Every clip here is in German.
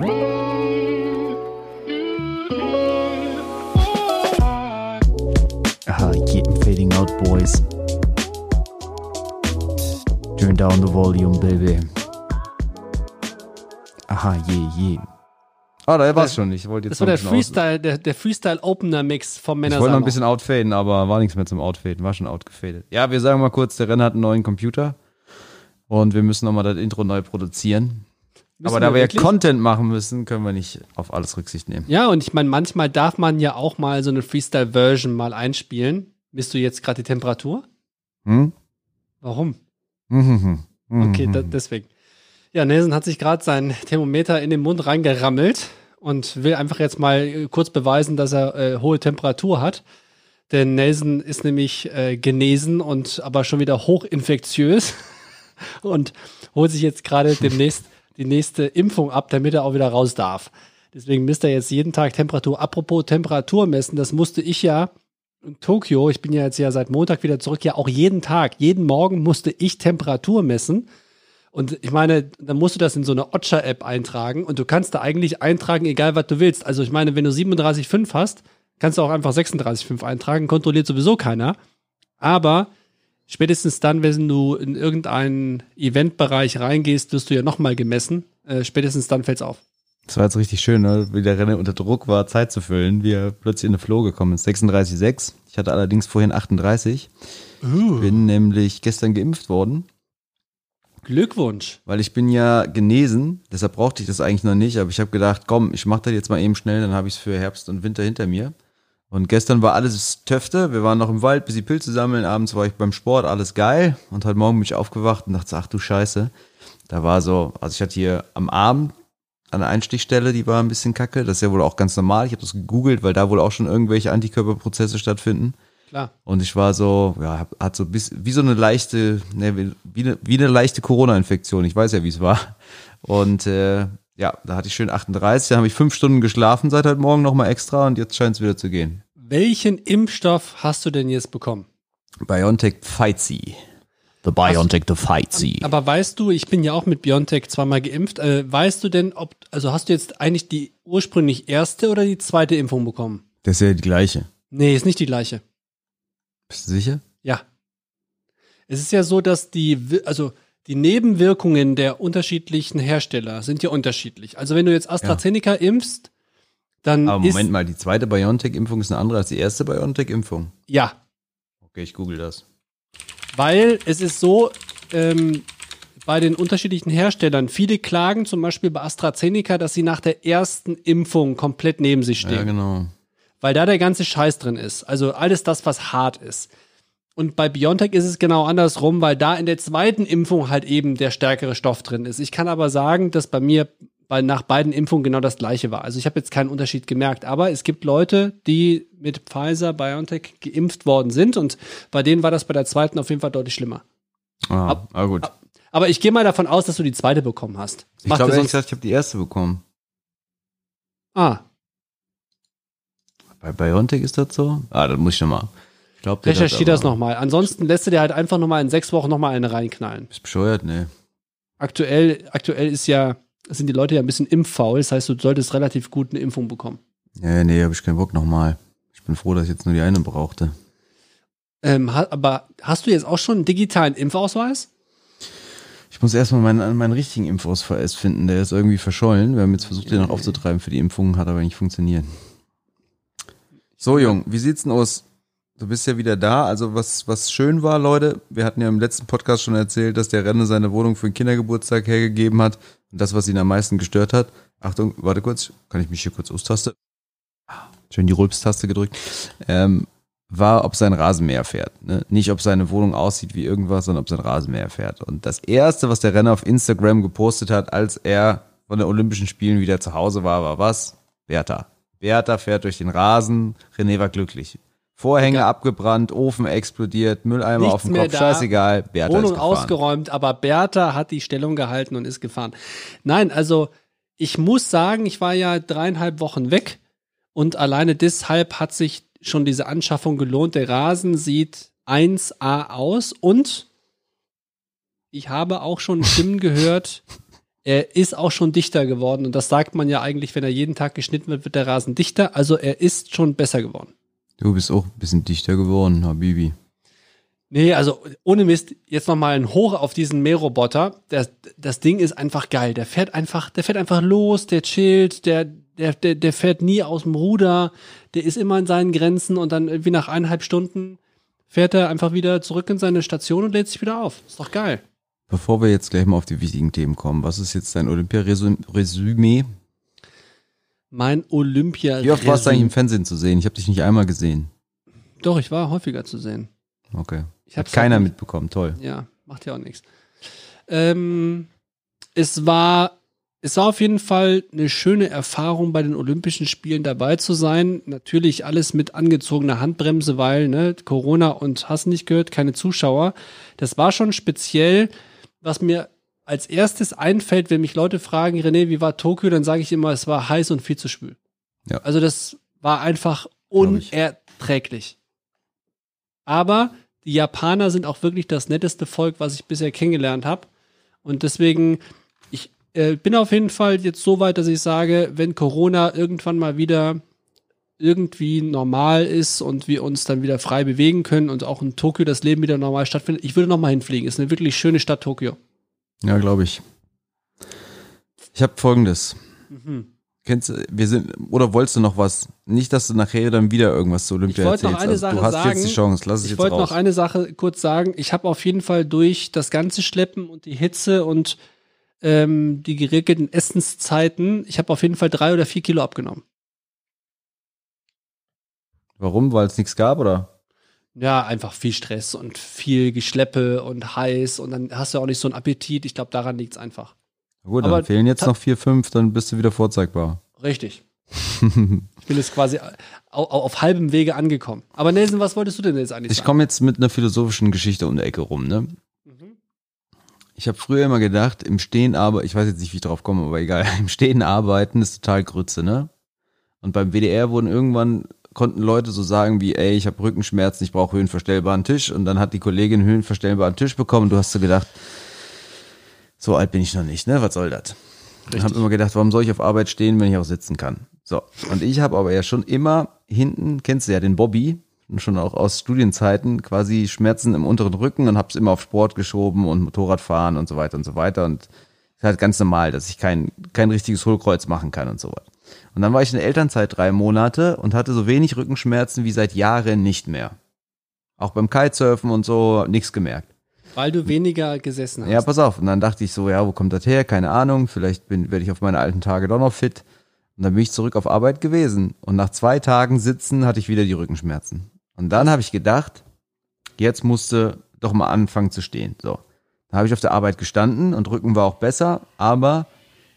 Aha, yeah, fading out, boys. Turn down the volume, baby. Aha, yeah, yeah. Ah, da war es schon. Ich wollte jetzt Das war der Freestyle, der, der Freestyle-Opener-Mix vom Ich Männer wollte noch ein bisschen outfaden, aber war nichts mehr zum Outfaden. War schon outgefadet. Ja, wir sagen mal kurz, der Renner hat einen neuen Computer. Und wir müssen nochmal das Intro neu produzieren. Aber da wir ja wirklich? Content machen müssen, können wir nicht auf alles Rücksicht nehmen. Ja, und ich meine, manchmal darf man ja auch mal so eine Freestyle-Version mal einspielen. Misst du jetzt gerade die Temperatur? Hm? Warum? Mhm. Mhm. Okay, da, deswegen. Ja, Nelson hat sich gerade sein Thermometer in den Mund reingerammelt und will einfach jetzt mal äh, kurz beweisen, dass er äh, hohe Temperatur hat. Denn Nelson ist nämlich äh, genesen und aber schon wieder hochinfektiös und holt sich jetzt gerade demnächst die nächste Impfung ab, damit er auch wieder raus darf. Deswegen misst er jetzt jeden Tag Temperatur. Apropos Temperatur messen, das musste ich ja in Tokio, ich bin ja jetzt ja seit Montag wieder zurück, ja auch jeden Tag, jeden Morgen musste ich Temperatur messen. Und ich meine, dann musst du das in so eine Ocha-App eintragen und du kannst da eigentlich eintragen, egal was du willst. Also ich meine, wenn du 37,5 hast, kannst du auch einfach 36,5 eintragen, kontrolliert sowieso keiner. Aber spätestens dann, wenn du in irgendeinen Eventbereich reingehst, wirst du ja nochmal gemessen. Äh, spätestens dann fällt's auf. Das war jetzt richtig schön, ne? wie der Renner unter Druck war, Zeit zu füllen, wie er plötzlich in eine Flow gekommen ist. 36,6. Ich hatte allerdings vorhin 38. Bin nämlich gestern geimpft worden, Glückwunsch. weil ich bin ja genesen. Deshalb brauchte ich das eigentlich noch nicht. Aber ich habe gedacht, komm, ich mache das jetzt mal eben schnell, dann habe ich es für Herbst und Winter hinter mir. Und gestern war alles Töfte. Wir waren noch im Wald, bis die Pilze sammeln. Abends war ich beim Sport, alles geil. Und heute Morgen bin ich aufgewacht und dachte, ach du Scheiße. Da war so, also ich hatte hier am Arm an der Einstichstelle, die war ein bisschen kacke. Das ist ja wohl auch ganz normal. Ich habe das gegoogelt, weil da wohl auch schon irgendwelche Antikörperprozesse stattfinden. Klar. Und ich war so, ja, hat so bis, wie so eine leichte, ne, wie, wie eine, wie eine leichte Corona-Infektion. Ich weiß ja, wie es war. Und äh, ja, da hatte ich schön 38. Da habe ich fünf Stunden geschlafen seit heute Morgen nochmal extra und jetzt scheint es wieder zu gehen. Welchen Impfstoff hast du denn jetzt bekommen? BioNTech Pfizer. The Biontech, the Fightsy. Aber weißt du, ich bin ja auch mit BioNTech zweimal geimpft. Äh, weißt du denn, ob, also hast du jetzt eigentlich die ursprünglich erste oder die zweite Impfung bekommen? Das ist ja die gleiche. Nee, ist nicht die gleiche. Bist du sicher? Ja. Es ist ja so, dass die, also die Nebenwirkungen der unterschiedlichen Hersteller sind ja unterschiedlich. Also wenn du jetzt AstraZeneca impfst, dann Aber Moment mal, die zweite BioNTech-Impfung ist eine andere als die erste BioNTech-Impfung. ja, Okay, ich google das. Weil es ist so, ähm, bei den unterschiedlichen Herstellern, viele klagen zum Beispiel bei AstraZeneca, dass sie nach der ersten Impfung komplett neben sich stehen. Ja, genau. Weil da der ganze Scheiß drin ist. Also alles das, was hart ist. Und bei BioNTech ist es genau andersrum, weil da in der zweiten Impfung halt eben der stärkere Stoff drin ist. Ich kann aber sagen, dass bei mir bei, nach beiden Impfungen genau das gleiche war. Also ich habe jetzt keinen Unterschied gemerkt, aber es gibt Leute, die mit Pfizer, BioNTech geimpft worden sind und bei denen war das bei der zweiten auf jeden Fall deutlich schlimmer. Ah, Ab- ah gut. Aber ich gehe mal davon aus, dass du die zweite bekommen hast. Das Ich glaube ehrlich sonst. gesagt, ich habe die erste bekommen. Ah, Bei BioNTech ist das so? Ah, das muss ich nochmal. Glaube, der recherchier das nochmal. Ansonsten lässt du dir halt einfach nochmal in sechs Wochen nochmal eine reinknallen. Bist bescheuert? Nee. Aktuell, aktuell ist ja, sind die Leute ja ein bisschen impffaul. Das heißt, du solltest relativ gut eine Impfung bekommen. Nee, nee, hab ich keinen Bock nochmal. Ich bin froh, dass ich jetzt nur die eine brauchte. Ähm, aber hast du jetzt auch schon einen digitalen Impfausweis? Ich muss erstmal meinen, meinen richtigen Impfausweis finden. Der ist irgendwie verschollen. Wir haben jetzt versucht, den noch aufzutreiben für die Impfung, hat aber nicht funktioniert. So, Jung, wie sieht's denn aus? Du bist ja wieder da. Also, was, was schön war, Leute, wir hatten ja im letzten Podcast schon erzählt, dass der Renne seine Wohnung für den Kindergeburtstag hergegeben hat. Und das, was ihn am meisten gestört hat. Achtung, warte kurz. Kann ich mich hier kurz austaste? Schön die Rülpstaste gedrückt. Ähm, war, ob sein Rasenmäher fährt. Ne? Nicht, ob seine Wohnung aussieht wie irgendwas, sondern ob sein Rasenmäher fährt. Und das Erste, was der Renner auf Instagram gepostet hat, als er von den Olympischen Spielen wieder zu Hause war, war was? Bertha. Bertha fährt durch den Rasen, René war glücklich. Vorhänge abgebrannt, Ofen explodiert, Mülleimer Nichts auf dem Kopf, da. scheißegal, Bertha ist Wohnung gefahren. ausgeräumt, aber Bertha hat die Stellung gehalten und ist gefahren. Nein, also ich muss sagen, ich war ja dreieinhalb Wochen weg und alleine deshalb hat sich schon diese Anschaffung gelohnt. Der Rasen sieht 1A aus und ich habe auch schon Stimmen gehört, er ist auch schon dichter geworden. Und das sagt man ja eigentlich, wenn er jeden Tag geschnitten wird, wird der Rasen dichter. Also er ist schon besser geworden. Du bist auch ein bisschen dichter geworden, Habibi. Nee, also ohne Mist, jetzt nochmal ein Hoch auf diesen Mähroboter. Das, das Ding ist einfach geil. Der fährt einfach, der fährt einfach los, der chillt, der, der, der, der fährt nie aus dem Ruder, der ist immer in seinen Grenzen und dann irgendwie nach eineinhalb Stunden fährt er einfach wieder zurück in seine Station und lädt sich wieder auf. Ist doch geil. Bevor wir jetzt gleich mal auf die wichtigen Themen kommen, was ist jetzt dein Olympia-Resümee? Mein Olympia. Wie oft warst du eigentlich im Fernsehen zu sehen? Ich habe dich nicht einmal gesehen. Doch, ich war häufiger zu sehen. Okay. Ich Hat keiner halt nicht- mitbekommen, toll. Ja, macht ja auch nichts. Ähm, es war, es war auf jeden Fall eine schöne Erfahrung, bei den Olympischen Spielen dabei zu sein. Natürlich alles mit angezogener Handbremse, weil ne, Corona und hast nicht gehört, keine Zuschauer. Das war schon speziell, was mir als erstes einfällt, wenn mich Leute fragen, René, wie war Tokio, dann sage ich immer, es war heiß und viel zu schwül. Ja. Also das war einfach unerträglich. Aber die Japaner sind auch wirklich das netteste Volk, was ich bisher kennengelernt habe. Und deswegen, ich äh, bin auf jeden Fall jetzt so weit, dass ich sage, wenn Corona irgendwann mal wieder irgendwie normal ist und wir uns dann wieder frei bewegen können und auch in Tokio das Leben wieder normal stattfindet, ich würde noch mal hinfliegen. Ist eine wirklich schöne Stadt Tokio. Ja, glaube ich. Ich habe folgendes. Mhm. Kennst du, wir sind, oder wolltest du noch was? Nicht, dass du nachher dann wieder irgendwas zu Olympia Ich wollte noch erzählst. eine also, du Sache hast sagen. jetzt die Chance, lass es Ich jetzt wollte raus. noch eine Sache kurz sagen. Ich habe auf jeden Fall durch das ganze Schleppen und die Hitze und ähm, die geregelten Essenszeiten, ich habe auf jeden Fall drei oder vier Kilo abgenommen. Warum? Weil es nichts gab, oder? Ja, einfach viel Stress und viel Geschleppe und heiß und dann hast du auch nicht so einen Appetit. Ich glaube, daran liegt's einfach. Na Gut, dann Aber fehlen jetzt noch vier, fünf, dann bist du wieder vorzeigbar. Richtig. Ich bin jetzt quasi au- au- auf halbem Wege angekommen. Aber Nelson, was wolltest du denn jetzt eigentlich Ich sagen? komme jetzt mit einer philosophischen Geschichte um die Ecke rum, ne? Mhm. Ich habe früher immer gedacht, im Stehen arbeiten, ich weiß jetzt nicht, wie ich drauf komme, aber egal, im Stehen arbeiten ist total Grütze, ne? Und beim WDR wurden irgendwann, konnten Leute so sagen wie, ey, ich habe Rückenschmerzen, ich brauche höhenverstellbaren Tisch. Und dann hat die Kollegin einen höhenverstellbaren Tisch bekommen. Du hast so gedacht, so alt bin ich noch nicht, ne? Was soll das? Ich habe immer gedacht, warum soll ich auf Arbeit stehen, wenn ich auch sitzen kann? So. Und ich habe aber ja schon immer hinten, kennst du ja den Bobby, schon auch aus Studienzeiten, quasi Schmerzen im unteren Rücken und habe es immer auf Sport geschoben und Motorradfahren und so weiter und so weiter. Und ist halt ganz normal, dass ich kein, kein richtiges Hohlkreuz machen kann und so weiter. Und dann war ich in der Elternzeit drei Monate und hatte so wenig Rückenschmerzen wie seit Jahren nicht mehr. Auch beim Kitesurfen und so nichts gemerkt. Weil du weniger gesessen hast. Ja, pass auf. Und dann dachte ich so, ja, wo kommt das her? Keine Ahnung. Vielleicht bin, werde ich auf meine alten Tage doch noch fit. Und dann bin ich zurück auf Arbeit gewesen. Und nach zwei Tagen Sitzen hatte ich wieder die Rückenschmerzen. Und dann habe ich gedacht, jetzt musste doch mal anfangen zu stehen. So. Da habe ich auf der Arbeit gestanden und Rücken war auch besser, aber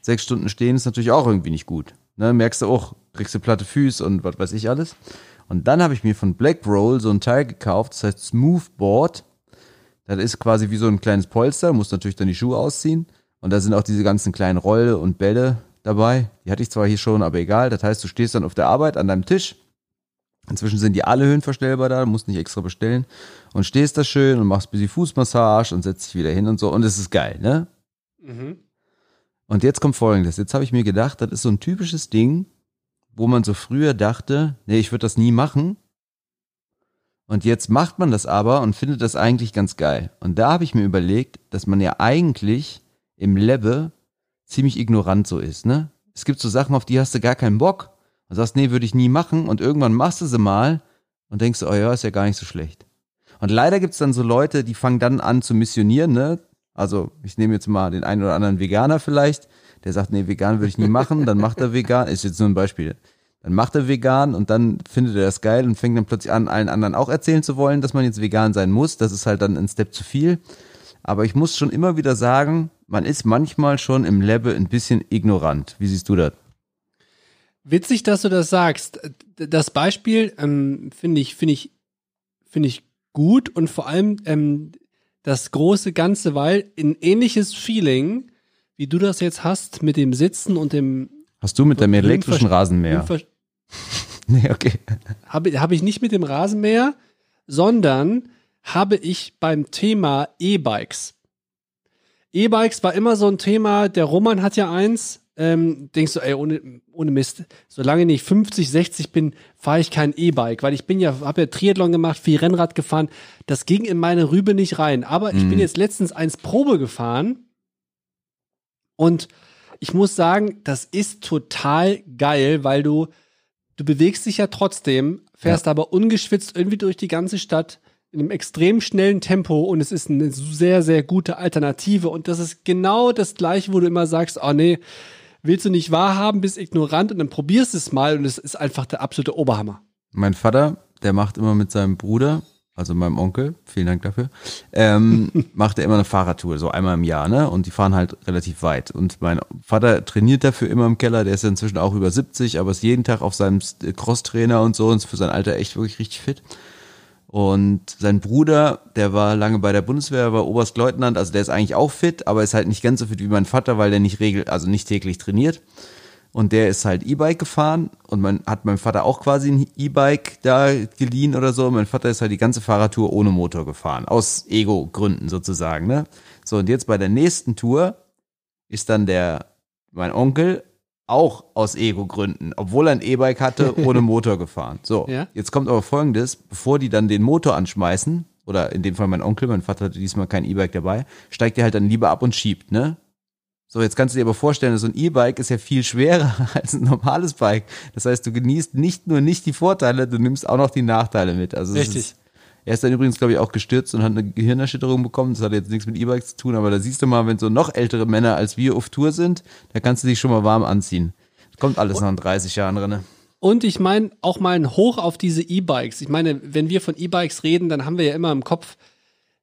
sechs Stunden stehen ist natürlich auch irgendwie nicht gut. Ne, merkst du auch, kriegst du platte Füße und was weiß ich alles. Und dann habe ich mir von Black Roll so ein Teil gekauft, das heißt Smoothboard. Das ist quasi wie so ein kleines Polster, musst natürlich dann die Schuhe ausziehen. Und da sind auch diese ganzen kleinen Rolle und Bälle dabei. Die hatte ich zwar hier schon, aber egal. Das heißt, du stehst dann auf der Arbeit an deinem Tisch. Inzwischen sind die alle höhenverstellbar da, musst nicht extra bestellen. Und stehst da schön und machst ein bisschen Fußmassage und setzt dich wieder hin und so. Und es ist geil, ne? Mhm. Und jetzt kommt folgendes. Jetzt habe ich mir gedacht, das ist so ein typisches Ding, wo man so früher dachte, nee, ich würde das nie machen. Und jetzt macht man das aber und findet das eigentlich ganz geil. Und da habe ich mir überlegt, dass man ja eigentlich im Lebe ziemlich ignorant so ist, ne? Es gibt so Sachen, auf die hast du gar keinen Bock. Und sagst, nee, würde ich nie machen. Und irgendwann machst du sie mal und denkst, oh ja, ist ja gar nicht so schlecht. Und leider gibt's dann so Leute, die fangen dann an zu missionieren, ne? Also ich nehme jetzt mal den einen oder anderen Veganer vielleicht, der sagt, nee, vegan würde ich nie machen, dann macht er vegan, ist jetzt nur ein Beispiel. Dann macht er vegan und dann findet er das geil und fängt dann plötzlich an, allen anderen auch erzählen zu wollen, dass man jetzt vegan sein muss. Das ist halt dann ein Step zu viel. Aber ich muss schon immer wieder sagen, man ist manchmal schon im Lebe ein bisschen ignorant. Wie siehst du das? Witzig, dass du das sagst. Das Beispiel ähm, finde ich, finde ich, finde ich gut und vor allem ähm, das große Ganze, weil ein ähnliches Feeling, wie du das jetzt hast mit dem Sitzen und dem Hast du mit dem Höhenver- elektrischen Rasenmäher? Nee, okay. habe hab ich nicht mit dem Rasenmäher, sondern habe ich beim Thema E-Bikes. E-Bikes war immer so ein Thema. Der Roman hat ja eins. Ähm, denkst du, ey, ohne, ohne Mist, solange ich nicht 50, 60 bin, fahre ich kein E-Bike, weil ich bin ja, habe ja Triathlon gemacht, viel Rennrad gefahren. Das ging in meine Rübe nicht rein. Aber ich bin jetzt letztens eins Probe gefahren und ich muss sagen, das ist total geil, weil du, du bewegst dich ja trotzdem, fährst aber ungeschwitzt irgendwie durch die ganze Stadt in einem extrem schnellen Tempo und es ist eine sehr, sehr gute Alternative. Und das ist genau das gleiche, wo du immer sagst, oh nee, willst du nicht wahrhaben, bist ignorant und dann probierst es mal und es ist einfach der absolute Oberhammer. Mein Vater, der macht immer mit seinem Bruder, also meinem Onkel, vielen Dank dafür, ähm, macht er immer eine Fahrradtour, so einmal im Jahr, ne? Und die fahren halt relativ weit. Und mein Vater trainiert dafür immer im Keller, der ist ja inzwischen auch über 70, aber ist jeden Tag auf seinem Crosstrainer und so und ist für sein Alter echt wirklich richtig fit. Und sein Bruder, der war lange bei der Bundeswehr, war Oberstleutnant, also der ist eigentlich auch fit, aber ist halt nicht ganz so fit wie mein Vater, weil der nicht regel, also nicht täglich trainiert. Und der ist halt E-Bike gefahren und man hat meinem Vater auch quasi ein E-Bike da geliehen oder so. Mein Vater ist halt die ganze Fahrradtour ohne Motor gefahren, aus Ego-Gründen sozusagen, ne? So, und jetzt bei der nächsten Tour ist dann der, mein Onkel, auch aus Ego-Gründen, obwohl er ein E-Bike hatte, ohne Motor gefahren. So, Ja. jetzt kommt aber folgendes, bevor die dann den Motor anschmeißen, oder in dem Fall mein Onkel, mein Vater hatte diesmal kein E-Bike dabei, steigt er halt dann lieber ab und schiebt, ne? So, jetzt kannst du dir aber vorstellen, so ein E-Bike ist ja viel schwerer als ein normales Bike. Das heißt, du genießt nicht nur nicht die Vorteile, du nimmst auch noch die Nachteile mit. Also Richtig. Ist, er ist dann übrigens, glaube ich, auch gestürzt und hat eine Gehirnerschütterung bekommen. Das hat jetzt nichts mit E-Bikes zu tun, aber da siehst du mal, wenn so noch ältere Männer als wir auf Tour sind, da kannst du dich schon mal warm anziehen. Kommt alles nach 30 Jahren drin. Und ich meine auch mal ein Hoch auf diese E-Bikes. Ich meine, wenn wir von E-Bikes reden, dann haben wir ja immer im Kopf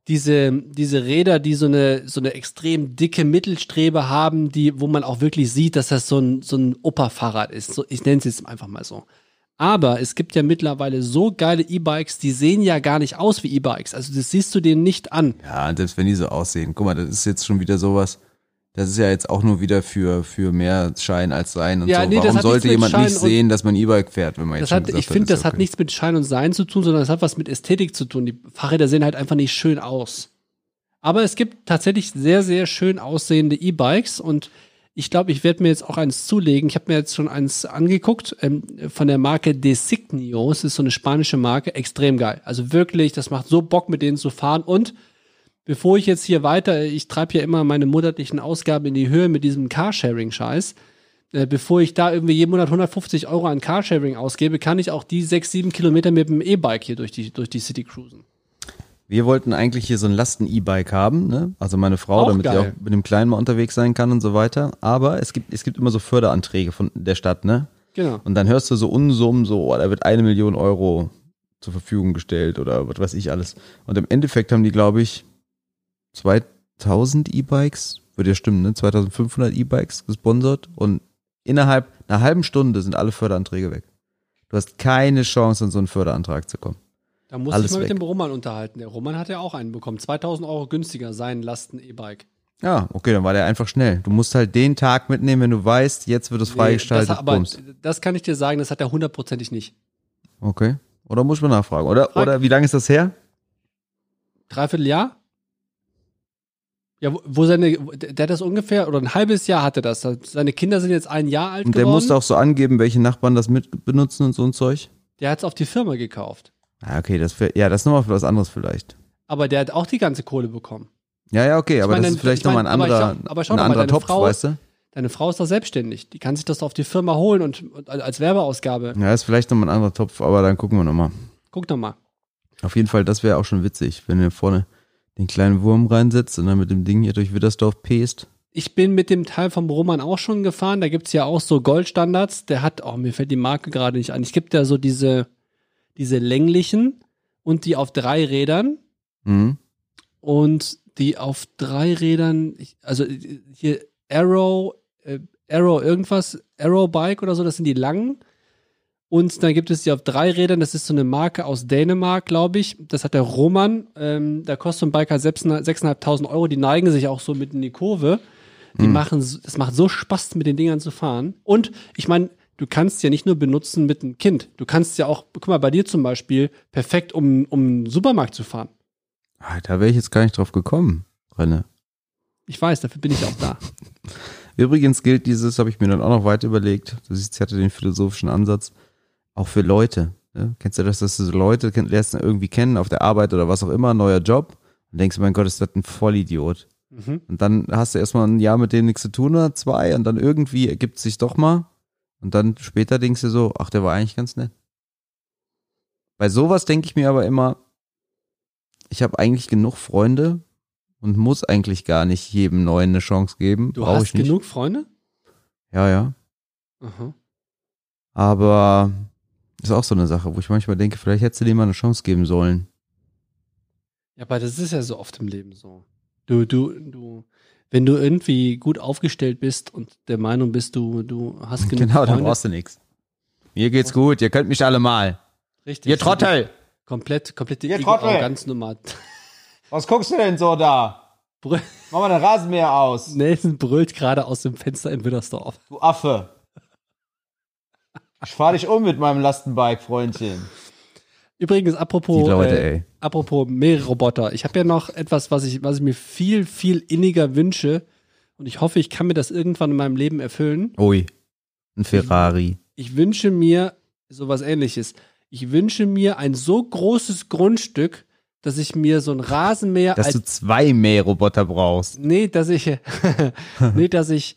diese, diese Räder, die so eine, so eine extrem dicke Mittelstrebe haben, die, wo man auch wirklich sieht, dass das so ein, so ein Opa-Fahrrad ist. So, ich nenne es jetzt einfach mal so. Aber es gibt ja mittlerweile so geile E-Bikes, die sehen ja gar nicht aus wie E-Bikes. Also das siehst du denen nicht an. Ja, und selbst wenn die so aussehen. Guck mal, das ist jetzt schon wieder sowas. Das ist ja jetzt auch nur wieder für, für mehr Schein als Sein und Ja, so. nee, Warum hat sollte jemand Schein nicht sehen, dass man E-Bike fährt, wenn man jetzt schon hat, gesagt ich finde, das hat okay. nichts mit Schein und Sein zu tun, sondern das hat was mit Ästhetik zu tun. Die Fahrräder sehen halt einfach nicht schön aus. Aber es gibt tatsächlich sehr, sehr schön aussehende E-Bikes und ich glaube, ich werde mir jetzt auch eins zulegen. Ich habe mir jetzt schon eins angeguckt ähm, von der Marke Designio. Es ist so eine spanische Marke, extrem geil. Also wirklich, das macht so Bock, mit denen zu fahren. Und bevor ich jetzt hier weiter, ich treibe ja immer meine monatlichen Ausgaben in die Höhe mit diesem Carsharing-Scheiß. Äh, bevor ich da irgendwie jeden Monat 150 Euro an Carsharing ausgebe, kann ich auch die sechs, sieben Kilometer mit dem E-Bike hier durch die, durch die City cruisen. Wir wollten eigentlich hier so ein Lasten-E-Bike haben, ne? Also meine Frau, Auch damit sie auch mit dem Kleinen mal unterwegs sein kann und so weiter. Aber es gibt, es gibt immer so Förderanträge von der Stadt, ne? Genau. Und dann hörst du so Unsummen, so, oh, da wird eine Million Euro zur Verfügung gestellt oder was weiß ich alles. Und im Endeffekt haben die, glaube ich, 2000 E-Bikes, würde ja stimmen, ne? 2500 E-Bikes gesponsert und innerhalb einer halben Stunde sind alle Förderanträge weg. Du hast keine Chance, an so einen Förderantrag zu kommen. Da muss ich mal weg. mit dem Roman unterhalten. Der Roman hat ja auch einen bekommen. 2000 Euro günstiger sein Lasten E-Bike. Ja, okay, dann war der einfach schnell. Du musst halt den Tag mitnehmen, wenn du weißt, jetzt wird es Nee, freigestaltet. das, aber Bums. das kann ich dir sagen, das hat er hundertprozentig nicht. Okay. Oder muss man nachfragen? Oder, Frag- oder wie lange ist das her? Dreiviertel Jahr? Ja, wo, seine, der hat das ungefähr, oder ein halbes Jahr hatte das. Seine Kinder sind jetzt ein Jahr alt Und der geworden. musste auch so angeben, welche Nachbarn das mit benutzen und so ein Zeug. der hat es auf die Firma gekauft. Ah, okay, das ja, das ist nochmal für was anderes vielleicht. Aber der hat auch die ganze Kohle bekommen. Ja, ja, okay, aber meine, das ist vielleicht ich nochmal ein aber ich anderer, sag- aber schau ein doch mal, anderer deine Topf, Frau- weißt du? Deine Frau ist doch selbstständig. Die kann sich das auf die Firma holen und, und als Werbeausgabe. Ja, ist vielleicht nochmal ein anderer Topf, aber dann gucken wir nochmal. Guck doch mal. Auf jeden Fall, das wäre auch schon witzig, wenn ihr vorne den kleinen Wurm reinsetzt und dann mit dem Ding hier durch Widdersdorf pest. Ich bin mit dem Teil vom Roman auch schon gefahren. Da gibt's ja auch so Goldstandards. Der hat, oh, mir fällt die Marke gerade nicht ein. Es gibt ja so diese, diese länglichen und die auf drei Rädern. Mhm. Und die auf drei Rädern, also äh, hier Arrow, äh, Arrow irgendwas, Arrow Bike oder so, das sind die langen. Und dann gibt es die auf drei Rädern, das ist so eine Marke aus Dänemark, glaube ich. Das hat der Roman. Ähm, da kostet so ein Bike halt 6.500 6.500 Euro. Die neigen sich auch so mit in die Kurve. Die machen, so- das macht so Spaß, mit den Dingern zu fahren. Und ich meine, du kannst ja nicht nur benutzen mit einem Kind. Du kannst ja auch, guck mal, bei dir zum Beispiel, perfekt, um, um einen Supermarkt zu fahren. Ah, da wäre ich jetzt gar nicht drauf gekommen, Renne. Ich weiß, dafür bin ich auch da. Übrigens gilt dieses, habe ich mir dann auch noch weiter überlegt, du siehst, ich hatte den philosophischen Ansatz, auch für Leute. Ne? Kennst du das, dass du so Leute kenn, lernst irgendwie kennen auf der Arbeit oder was auch immer, neuer Job und denkst, mein Gott, ist das ein Vollidiot. Mhm. Und dann hast du erstmal ein Jahr mit dem nichts zu tun oder zwei und dann irgendwie ergibt es sich doch mal und dann später denkst du so, ach, der war eigentlich ganz nett. Bei sowas denke ich mir aber immer, ich habe eigentlich genug Freunde und muss eigentlich gar nicht jedem Neuen eine Chance geben. Du Brauch hast genug Freunde? Ja, ja. Aha. Aber ist auch so eine Sache, wo ich manchmal denke, vielleicht hättest du dem mal eine Chance geben sollen. Ja, aber das ist ja so oft im Leben so. Du, du, du, wenn du irgendwie gut aufgestellt bist und der Meinung bist, du, du hast genug genau, dann Freunde. brauchst du nichts. Mir geht's gut, ihr könnt mich alle mal. Richtig. Ihr Trottel! Komplett, komplette Ihr Trottel! Ego-Arroganznummer. Was guckst du denn so da? Brü- Mach mal den Rasenmäher aus, Nelson brüllt gerade aus dem Fenster in Widdersdorf. du Affe. Ich fahr dich um mit meinem Lastenbike, Freundchen. Übrigens, apropos, Leute, äh, apropos Meerroboter. Ich habe ja noch etwas, was ich, was ich mir viel, viel inniger wünsche. Und ich hoffe, ich kann mir das irgendwann in meinem Leben erfüllen. Ui, ein Ferrari. Ich wünsche mir sowas ähnliches. Ich wünsche mir ein so großes Grundstück, dass ich mir so ein Rasenmäher Dass du zwei Mähroboter brauchst. Nee, dass ich, nee, dass ich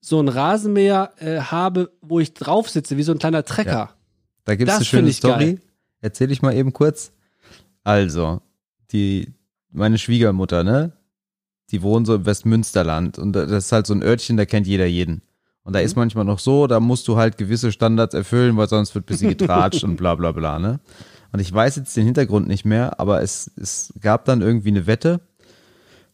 so ein Rasenmäher äh, habe, wo ich drauf sitze, wie so ein kleiner Trecker. Da gibt's Das eine schöne ich Story. geil. Erzähl ich mal eben kurz. Also, die, meine Schwiegermutter, ne? Die wohnt so im Westmünsterland und das ist halt so ein Örtchen, da kennt jeder jeden. Und da Mhm. ist manchmal noch so, da musst du halt gewisse Standards erfüllen, weil sonst wird ein bisschen getratscht und bla bla bla, ne? Und ich weiß jetzt den Hintergrund nicht mehr, aber es, es gab dann irgendwie eine Wette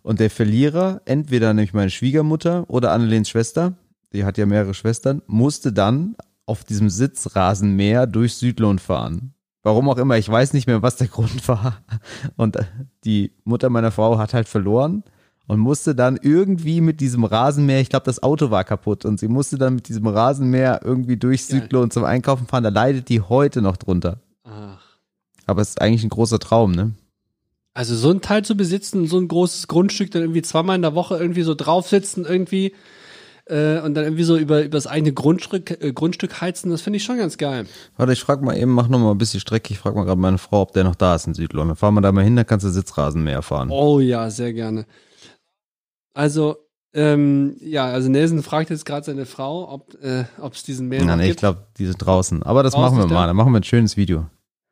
und der Verlierer, entweder nämlich meine Schwiegermutter oder Annelens Schwester, die hat ja mehrere Schwestern, musste dann auf diesem Sitzrasenmäher durch Südlohn fahren. Warum auch immer, ich weiß nicht mehr, was der Grund war. Und die Mutter meiner Frau hat halt verloren und musste dann irgendwie mit diesem Rasenmäher, ich glaube, das Auto war kaputt und sie musste dann mit diesem Rasenmäher irgendwie durch Geil. Südlohn zum Einkaufen fahren. Da leidet die heute noch drunter. Ach. Aber es ist eigentlich ein großer Traum, ne? Also so ein Teil zu besitzen, so ein großes Grundstück, dann irgendwie zweimal in der Woche irgendwie so draufsitzen irgendwie äh, und dann irgendwie so über, über das eigene Grundstück, äh, Grundstück heizen, das finde ich schon ganz geil. Warte, ich frag mal eben, mach noch mal ein bisschen Strecke. Ich frag mal gerade meine Frau, ob der noch da ist in Südlohn. Dann fahren wir da mal hin, dann kannst du Sitzrasenmäher fahren. Oh ja, sehr gerne. Also, ähm, ja, also Nelson fragt jetzt gerade seine Frau, ob äh, es diesen Mail Nein, nee, ich glaube, die sind draußen. Aber das Draußen machen wir mal. Dann machen wir ein schönes Video.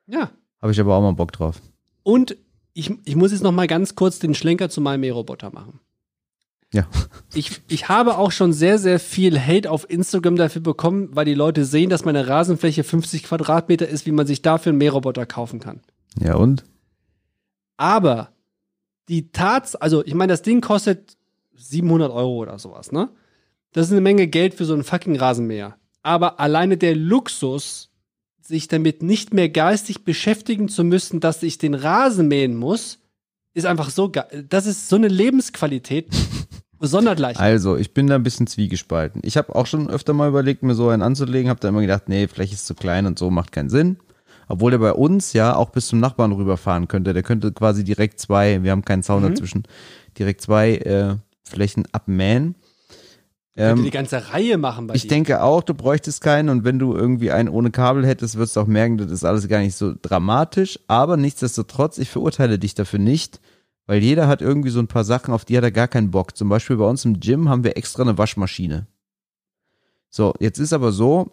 Ja. Habe ich aber auch mal Bock drauf. Und ich, ich muss jetzt noch mal ganz kurz den Schlenker zu meinem E-Roboter machen. Ja. Ich, ich habe auch schon sehr, sehr viel Hate auf Instagram dafür bekommen, weil die Leute sehen, dass meine Rasenfläche 50 Quadratmeter ist, wie man sich dafür einen Mähroboter kaufen kann. Ja, und? Aber die Tats, also ich meine, das Ding kostet 700 Euro oder sowas, ne? Das ist eine Menge Geld für so einen fucking Rasenmäher. Aber alleine der Luxus, sich damit nicht mehr geistig beschäftigen zu müssen, dass ich den Rasen mähen muss, ist einfach so geil. Das ist so eine Lebensqualität. Sondergleich. Also, ich bin da ein bisschen zwiegespalten. Ich habe auch schon öfter mal überlegt, mir so einen anzulegen, habe da immer gedacht, nee, vielleicht ist es zu klein und so, macht keinen Sinn. Obwohl der bei uns ja auch bis zum Nachbarn rüberfahren könnte. Der könnte quasi direkt zwei, wir haben keinen Zaun Mhm. dazwischen, direkt zwei äh, Flächen abmähen. Könnte Ähm, die ganze Reihe machen bei ich dir. denke auch, du bräuchtest keinen und wenn du irgendwie einen ohne Kabel hättest, würdest du auch merken, das ist alles gar nicht so dramatisch. Aber nichtsdestotrotz, ich verurteile dich dafür nicht, weil jeder hat irgendwie so ein paar Sachen, auf die hat er gar keinen Bock. Zum Beispiel bei uns im Gym haben wir extra eine Waschmaschine. So, jetzt ist aber so,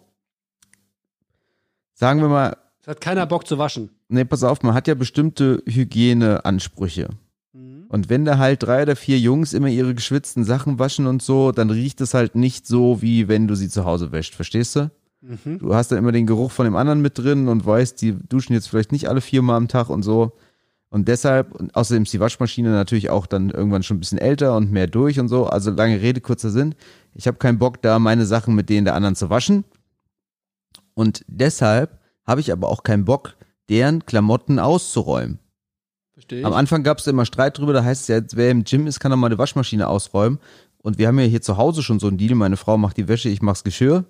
sagen wir mal, Es hat keiner Bock zu waschen. nee, pass auf, man hat ja bestimmte Hygieneansprüche. Mhm. Und wenn da halt drei oder vier Jungs immer ihre geschwitzten Sachen waschen und so, dann riecht es halt nicht so, wie wenn du sie zu Hause wäscht, verstehst du? Mhm. Du hast dann immer den Geruch von dem anderen mit drin und weißt, die duschen jetzt vielleicht nicht alle viermal am Tag und so. Und deshalb, und außerdem ist die Waschmaschine natürlich auch dann irgendwann schon ein bisschen älter und mehr durch und so. Also lange Rede, kurzer Sinn. Ich habe keinen Bock, da meine Sachen mit denen der anderen zu waschen. Und deshalb habe ich aber auch keinen Bock, deren Klamotten auszuräumen. Verstehe ich. Am Anfang gab es immer Streit drüber, da heißt es ja, wer im Gym ist, kann doch mal eine Waschmaschine ausräumen. Und wir haben ja hier zu Hause schon so einen Deal, meine Frau macht die Wäsche, ich mach's Geschirr.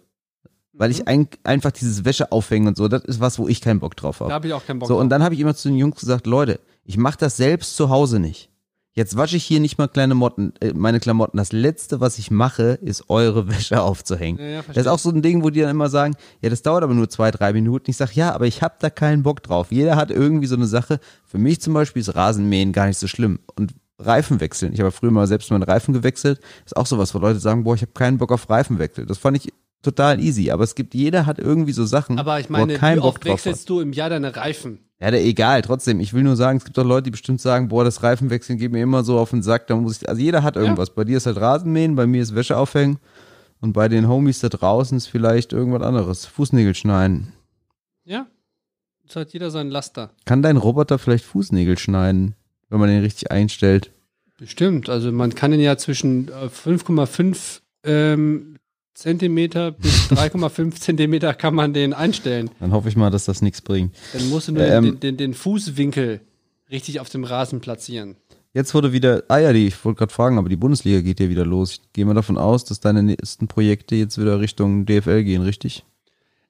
Weil Mhm. ich ein, einfach dieses Wäsche aufhängen und so, das ist was, wo ich keinen Bock drauf da habe. habe ich auch keinen Bock So, drauf. und dann habe ich immer zu den Jungs gesagt, Leute, ich mache das selbst zu Hause nicht. Jetzt wasche ich hier nicht mal kleine Motten, äh, meine Klamotten. Das letzte, was ich mache, ist eure Wäsche aufzuhängen. Ja, ja, das ist auch so ein Ding, wo die dann immer sagen, ja, das dauert aber nur zwei, drei Minuten. Ich sage, ja, aber ich habe da keinen Bock drauf. Jeder hat irgendwie so eine Sache. Für mich zum Beispiel ist Rasenmähen gar nicht so schlimm. Und Reifen wechseln. Ich habe früher mal selbst meinen Reifen gewechselt. ist auch sowas, wo Leute sagen, boah, ich habe keinen Bock auf Reifenwechsel. Das fand ich total easy. Aber es gibt, jeder hat irgendwie so Sachen, Aber ich meine, wie oft wechselst du im Jahr deine Reifen? Ja, der, egal, trotzdem. Ich will nur sagen, es gibt auch Leute, die bestimmt sagen, boah, das Reifenwechseln geht mir immer so auf den Sack. Da muss ich, also jeder hat irgendwas. Bei dir ist halt Rasenmähen, bei mir ist Wäsche aufhängen. Und bei den Homies da draußen ist vielleicht irgendwas anderes. Fußnägel schneiden. Ja. Jetzt hat jeder seinen Laster. Kann dein Roboter vielleicht Fußnägel schneiden, wenn man den richtig einstellt? Bestimmt. Also man kann ihn ja zwischen äh, 5,5 ähm, Zentimeter bis 3,5 Zentimeter kann man den einstellen. Dann hoffe ich mal, dass das nichts bringt. Dann musst du nur Ähm. den, den, den Fußwinkel richtig auf dem Rasen platzieren. Jetzt wurde wieder, ah ja, die, ich wollte gerade fragen, aber die Bundesliga geht ja wieder los. Ich gehe mal davon aus, dass deine nächsten Projekte jetzt wieder Richtung DFL gehen, richtig?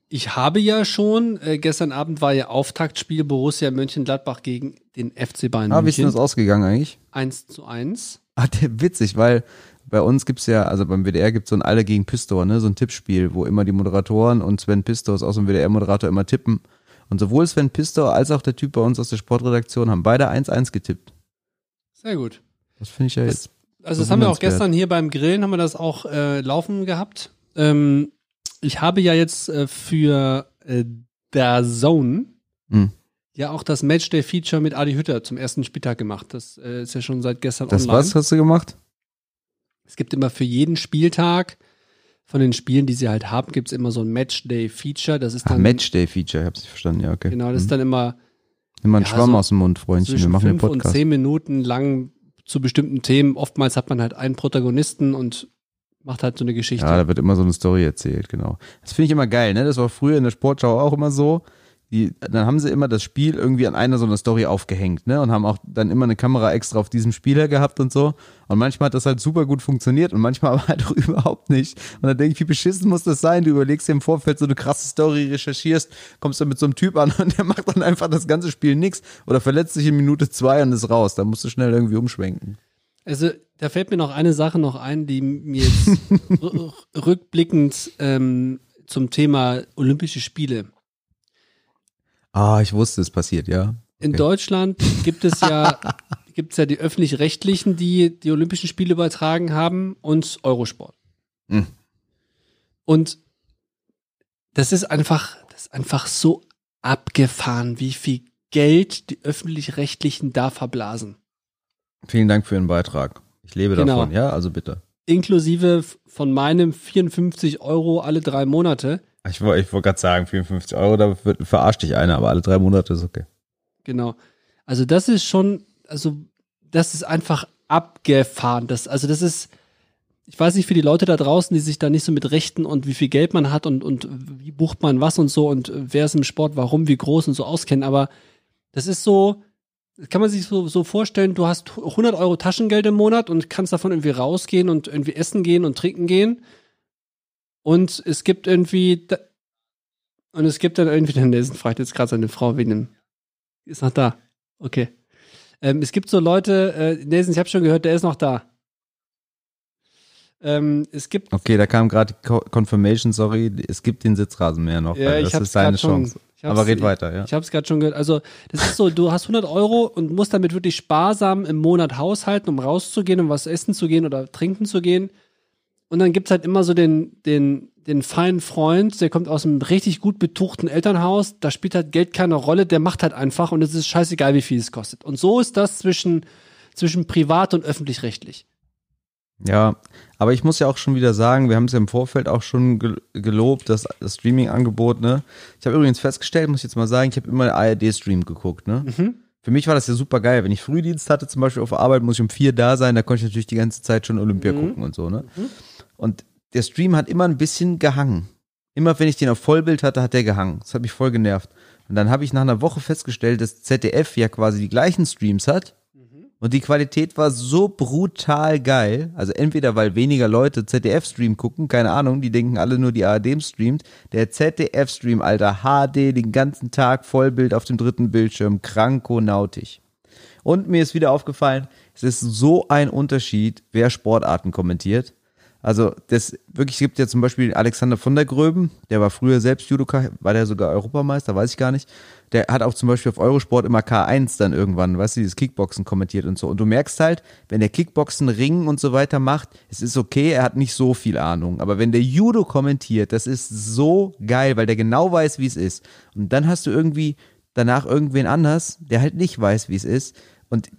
Ich habe ja schon, äh, gestern Abend war ja Auftaktspiel Borussia Mönchengladbach gegen den FC Bayern Ah, wie ist denn München. das ausgegangen eigentlich? 1 zu 1. Ah, der, witzig, weil bei uns gibt's ja, also beim WDR gibt's so ein Alle gegen Pistor, ne, so ein Tippspiel, wo immer die Moderatoren und Sven Pistor ist auch so ein WDR-Moderator immer tippen. Und sowohl Sven Pistor als auch der Typ bei uns aus der Sportredaktion haben beide 1-1 getippt. Sehr gut. Das finde ich ja jetzt. Also das haben wir auch gestern hier beim Grillen, haben wir das auch äh, laufen gehabt. Ähm, ich habe ja jetzt äh, für äh, der Zone Hm. ja auch das Matchday-Feature mit Adi Hütter zum ersten Spieltag gemacht. Das äh, ist ja schon seit gestern Das online. was hast du gemacht? Es gibt immer für jeden Spieltag von den Spielen, die sie halt haben, gibt es immer so ein Matchday-Feature. Das ist Ah, dann Matchday-Feature, ich hab's nicht verstanden, ja, okay. genau, das ist Hm. dann immer Nimm mal einen ja, Schwamm so aus dem Mund, Freundchen, wir machen den fünf und Podcast. zehn Minuten lang zu bestimmten Themen. Oftmals hat man halt einen Protagonisten und macht halt so eine Geschichte. Ja, da wird immer so eine Story erzählt, genau. Das finde ich immer geil, ne? Das war früher in der Sportschau auch immer so. Die, dann haben sie immer das Spiel irgendwie an einer so einer Story aufgehängt, ne? Und haben auch dann immer eine Kamera extra auf diesem Spieler gehabt und so. Und manchmal hat das halt super gut funktioniert und manchmal aber halt auch überhaupt nicht. Und dann denke ich, wie beschissen muss das sein? Du überlegst dir im Vorfeld so eine krasse Story, recherchierst, kommst dann mit so einem Typ an und der macht dann einfach das ganze Spiel nix oder verletzt sich in Minute zwei und ist raus. Da musst du schnell irgendwie umschwenken. Also, da fällt mir noch eine Sache noch ein, die mir jetzt rückblickend ähm, zum Thema Olympische Spiele. Ah, ich wusste, es passiert, ja. In Okay. Deutschland gibt es ja, gibt es ja die öffentlich-rechtlichen, die die Olympischen Spiele übertragen haben und Eurosport. Hm. Und das ist einfach, das ist einfach so abgefahren, wie viel Geld die öffentlich-rechtlichen da verblasen. Vielen Dank für Ihren Beitrag. Ich lebe Genau. davon, ja, also bitte. Inklusive von meinem 54 Euro alle drei Monate. Ich wollte ich wollt gerade sagen, 54 Euro, da wird, verarscht dich einer, aber alle drei Monate ist okay. Genau. Also das ist schon, also das ist einfach abgefahren. Das, also das ist, ich weiß nicht für die Leute da draußen, die sich da nicht so mit Rechten und wie viel Geld man hat und, und wie bucht man was und so und wer ist im Sport, warum, wie groß und so auskennen, aber das ist so, das kann man sich so, so vorstellen, du hast 100 Euro Taschengeld im Monat und kannst davon irgendwie rausgehen und irgendwie essen gehen und trinken gehen und es gibt irgendwie, und es gibt dann irgendwie, der Nelson fragt jetzt gerade seine Frau wegen dem ist noch da. Okay. Ähm, es gibt so Leute, äh, Nelson, ich habe schon gehört, der ist noch da. Ähm, es gibt, Okay, da kam gerade Co- Confirmation, sorry, es gibt den Sitzrasenmäher noch. ja, das ist schon. Chance. hab's- Aber red weiter, ja. Ich habe es gerade schon gehört. Also, das ist so, du hast 100 Euro und musst damit wirklich sparsam im Monat haushalten, um rauszugehen, um was essen zu gehen oder trinken zu gehen. Und dann gibt's halt immer so den, den, den feinen Freund, der kommt aus einem richtig gut betuchten Elternhaus, da spielt halt Geld keine Rolle, der macht halt einfach und es ist scheißegal, wie viel es kostet. Und so ist das zwischen, zwischen privat und öffentlich-rechtlich. Ja, aber ich muss ja auch schon wieder sagen, wir haben es ja im Vorfeld auch schon gel- gelobt, das, das Streaming-Angebot, ne? Ich habe übrigens festgestellt, muss ich jetzt mal sagen, ich habe immer ARD-Stream geguckt, ne? Für mich war das ja super geil. Wenn ich Frühdienst hatte, zum Beispiel auf Arbeit, muss ich um vier da sein, da konnte ich natürlich die ganze Zeit schon Olympia gucken und so, ne? Und der Stream hat immer ein bisschen gehangen. Immer wenn ich den auf Vollbild hatte, hat der gehangen. Das hat mich voll genervt. Und dann habe ich nach einer Woche festgestellt, dass ZDF ja quasi die gleichen Streams hat. Und die Qualität war so brutal geil. Also entweder weil weniger Leute ZDF-Stream gucken, keine Ahnung, die denken alle nur die ARD streamt. Der ZDF-Stream, Alter, HD, den ganzen Tag Vollbild auf dem dritten Bildschirm, krankonautisch. Und mir ist wieder aufgefallen, es ist so ein Unterschied, wer Sportarten kommentiert. Also das wirklich es gibt ja zum Beispiel Alexander von der Gröben, der war früher selbst Judoka, war der sogar Europameister, weiß ich gar nicht. Der hat auch zum Beispiel auf Eurosport immer K1 dann irgendwann, weißt du, dieses Kickboxen kommentiert und so. Und du merkst halt, wenn der Kickboxen, Ringen und so weiter macht, es ist okay, er hat nicht so viel Ahnung. Aber wenn der Judo kommentiert, das ist so geil, weil der genau weiß, wie es ist. Und dann hast du irgendwie danach irgendwen anders, der halt nicht weiß, wie es ist. Und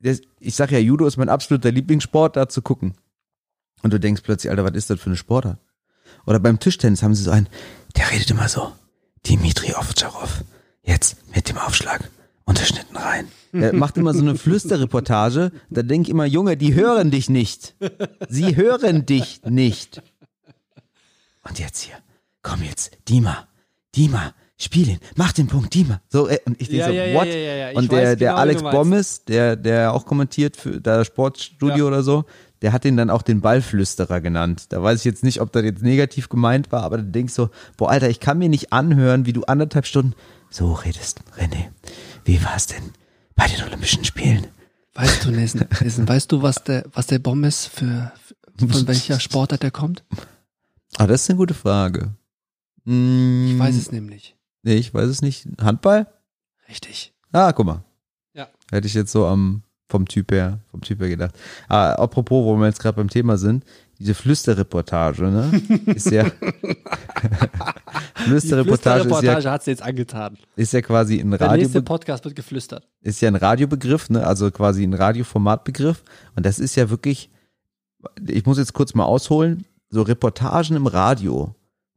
das, ich sag ja, Judo ist mein absoluter Lieblingssport, da zu gucken. Und du denkst plötzlich, Alter, was ist das für eine Sportart? Oder beim Tischtennis haben sie so einen, der redet immer so, Dimitri Ovtcharov, jetzt mit dem Aufschlag, unterschnitten rein. Der macht immer so eine Flüsterreportage, da denk ich immer, Junge, die hören dich nicht. Sie hören dich nicht. Und jetzt hier, komm jetzt, Dima, Dima, spiel ihn, mach den Punkt, Dima. So, äh, und ich denke Ja, so, ja, what? ja, Und der, weiß der genau, Alex. Bommes, der, der auch kommentiert für das Sportstudio oder so, der hat ihn dann auch den Ballflüsterer genannt. Da weiß ich jetzt nicht, ob das jetzt negativ gemeint war, aber du denkst so, boah, Alter, ich kann mir nicht anhören, wie du anderthalb Stunden so redest. René, wie war's denn bei den Olympischen Spielen? Weißt du, Nelson, Nelson, weißt du, was der, was der Bomb ist für, von welcher Sportart der kommt? Ah, das ist eine gute Frage. Hm, Ich weiß es nämlich. Nee, ich weiß es nicht. Handball? Richtig. Ah, guck mal. Ja. Hätte ich jetzt so am vom Typ her, vom Typ her gedacht. Ah, apropos, wo wir jetzt gerade beim Thema sind, diese Flüsterreportage, ne? Ist ja Flüsterreportage ist ja, hat sie jetzt angetan. ist ja quasi ein Der nächste Radio, Podcast wird geflüstert. ist ja ein Radiobegriff, ne? Also quasi ein Radioformatbegriff. Und das ist ja wirklich, ich muss jetzt kurz mal ausholen, so Reportagen im Radio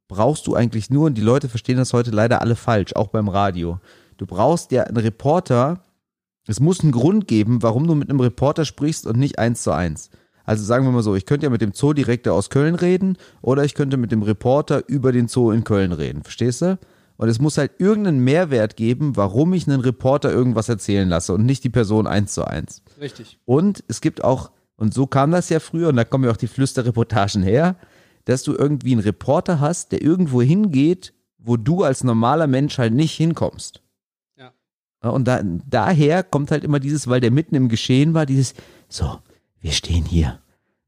brauchst du eigentlich nur, und die Leute verstehen das heute leider alle falsch, auch beim Radio. Du brauchst ja einen Reporter, es muss einen Grund geben, warum du mit einem Reporter sprichst und nicht eins zu eins. Also sagen wir mal so, ich könnte ja mit dem Zoodirektor aus Köln reden oder ich könnte mit dem Reporter über den Zoo in Köln reden, verstehst du? Und es muss halt irgendeinen Mehrwert geben, warum ich einen Reporter irgendwas erzählen lasse und nicht die Person eins zu eins. Richtig. Und es gibt auch, und so kam das ja früher, und da kommen ja auch die Flüsterreportagen her, dass du irgendwie einen Reporter hast, der irgendwo hingeht, wo du als normaler Mensch halt nicht hinkommst. Und da, daher kommt halt immer dieses, weil der mitten im Geschehen war, dieses, so, wir stehen hier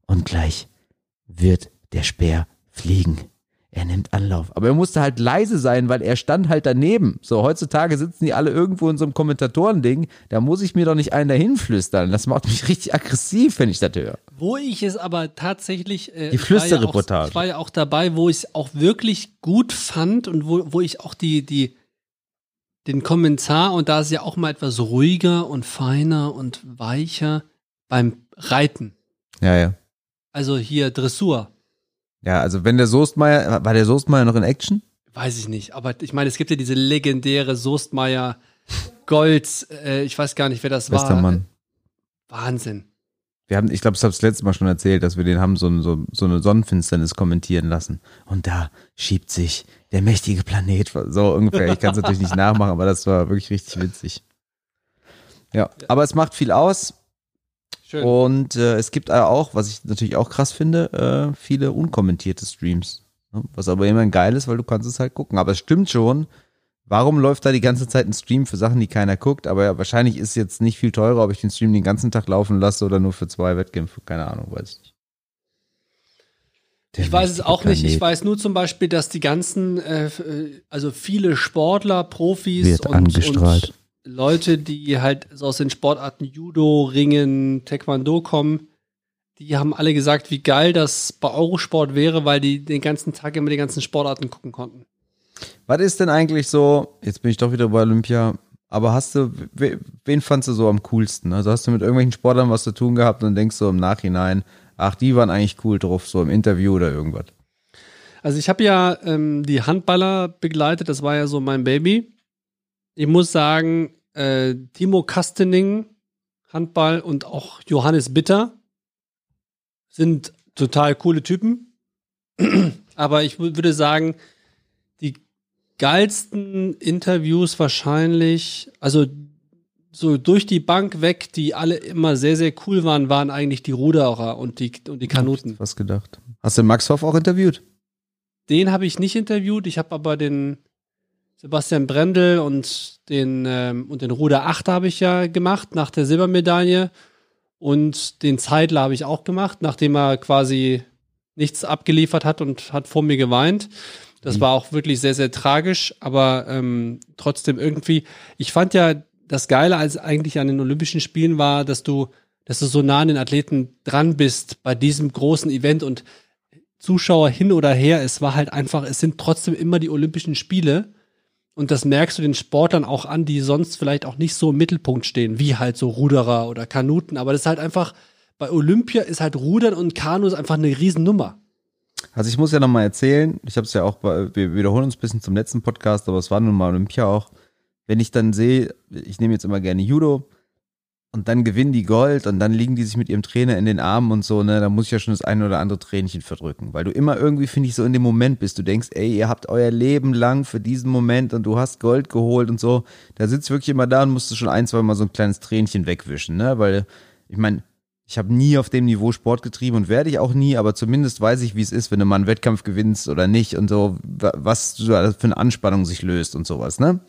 und gleich wird der Speer fliegen. Er nimmt Anlauf. Aber er musste halt leise sein, weil er stand halt daneben. So, heutzutage sitzen die alle irgendwo in so einem Kommentatorending. Da muss ich mir doch nicht einen dahin flüstern. Das macht mich richtig aggressiv, wenn ich das höre. Wo ich es aber tatsächlich. Äh, Die ich war ja Flüsterreportage. auch- Ich war ja auch dabei, wo ich es auch wirklich gut fand und wo, wo ich auch die, die, den Kommentar, und da ist ja auch mal etwas ruhiger und feiner und weicher beim Reiten. Ja, ja. Also hier Dressur. Ja, also wenn der Soestmeier, war der Soestmeier noch in Action? Weiß ich nicht, aber ich meine, es gibt ja diese legendäre Soestmeier Gold, äh, ich weiß gar nicht, wer das Bester war. Mann. Wahnsinn. Wir haben, ich glaube, ich habe das letzte Mal schon erzählt, dass wir den haben so, so, so eine Sonnenfinsternis kommentieren lassen. Und da schiebt sich der mächtige Planet, so ungefähr. Ich kann es natürlich nicht nachmachen, aber das war wirklich richtig witzig. Ja, aber es macht viel aus. Schön. Und äh, es gibt aber auch, was ich natürlich auch krass finde, äh, viele unkommentierte Streams. Ne? Was aber immer geil ist, weil du kannst es halt gucken. Aber es stimmt schon, warum läuft da die ganze Zeit ein Stream für Sachen, die keiner guckt? Aber ja, wahrscheinlich ist jetzt nicht viel teurer, ob ich den Stream den ganzen Tag laufen lasse oder nur für zwei Wettkämpfe. Keine Ahnung, weiß ich nicht. Der Ich weiß es auch nicht. Ich Planet weiß nur zum Beispiel, dass die ganzen, äh, äh, also viele Sportler, Profis Wird und, angestrahlt. und Leute, die halt so aus den Sportarten Judo, Ringen, Taekwondo kommen, die haben alle gesagt, wie geil das bei Eurosport wäre, weil die den ganzen Tag immer die ganzen Sportarten gucken konnten. Was ist denn eigentlich so, jetzt bin ich doch wieder bei Olympia, aber hast du, we- wen fandst du so am coolsten? Also hast du mit irgendwelchen Sportlern was zu tun gehabt und denkst so im Nachhinein, ach, die waren eigentlich cool drauf, so im Interview oder irgendwas? Also ich habe ja ähm, die Handballer begleitet, das war ja so mein Baby. Ich muss sagen, äh, Timo Kastening, Handball und auch Johannes Bitter sind total coole Typen. Aber ich wü- würde sagen, die geilsten Interviews wahrscheinlich, also so durch die Bank weg, die alle immer sehr, sehr cool waren, waren eigentlich die Ruderer und die, und die Kanuten. Was gedacht? Hast du Max Hoff auch interviewt? Den habe ich nicht interviewt, ich habe aber den Sebastian Brendel und den, ähm, und den Ruder 8 habe ich ja gemacht nach der Silbermedaille. Und den Zeitler habe ich auch gemacht, nachdem er quasi nichts abgeliefert hat und hat vor mir geweint. Das war auch wirklich sehr, sehr tragisch, aber ähm, trotzdem irgendwie, ich fand ja das Geile als eigentlich an den Olympischen Spielen war, dass du, dass du so nah an den Athleten dran bist bei diesem großen Event und Zuschauer hin oder her, es war halt einfach, es sind trotzdem immer die Olympischen Spiele. Und das merkst du den Sportlern auch an, die sonst vielleicht auch nicht so im Mittelpunkt stehen, wie halt so Ruderer oder Kanuten. Aber das ist halt einfach, bei Olympia ist halt Rudern und Kanu ist einfach eine Riesennummer. Also ich muss ja nochmal erzählen, ich habe es ja auch, bei, wir wiederholen uns ein bisschen zum letzten Podcast, aber es war nun mal Olympia auch. Wenn ich dann sehe, ich nehme jetzt immer gerne Judo und dann gewinnen die Gold und dann liegen die sich mit ihrem Trainer in den Armen und so, ne, da muss ich ja schon das eine oder andere Tränchen verdrücken, weil du immer irgendwie, finde ich, so in dem Moment bist. Du denkst, ey, ihr habt euer Leben lang für diesen Moment und du hast Gold geholt und so. Da sitzt wirklich immer da und musst du schon ein, zwei Mal so ein kleines Tränchen wegwischen, ne, weil ich meine, ich habe nie auf dem Niveau Sport getrieben und werde ich auch nie, aber zumindest weiß ich, wie es ist, wenn du mal einen Wettkampf gewinnst oder nicht und so, was für eine Anspannung sich löst und sowas, ne?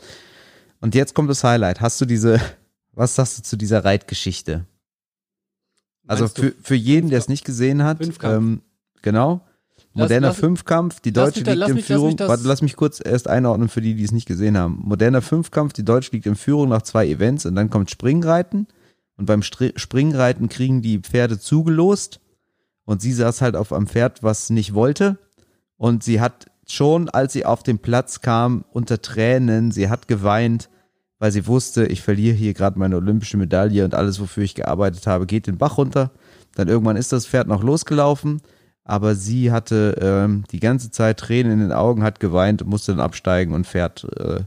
Und jetzt kommt das Highlight. Hast du diese, was sagst du zu dieser Reitgeschichte? Also für, für jeden, der es nicht gesehen hat, Fünfkampf? ähm, genau. Moderner lass- Fünfkampf, die lass Deutsche mich liegt lass in mich- lass Führung. mich das- Warte, lass mich kurz erst einordnen für die, die es nicht gesehen haben. Moderner Fünfkampf, die Deutsche liegt in Führung nach zwei Events und dann kommt Springreiten. Und beim Stri Springreiten kriegen die Pferde zugelost. Und sie saß halt auf einem Pferd, was nicht wollte. Und sie hat schon, als sie auf den Platz kam, unter Tränen, sie hat geweint, weil sie wusste, ich verliere hier gerade meine olympische Medaille und alles, wofür ich gearbeitet habe, geht den Bach runter. Dann irgendwann ist das Pferd noch losgelaufen, aber sie hatte ähm, die ganze Zeit Tränen in den Augen, hat geweint, musste dann absteigen und Pferd äh,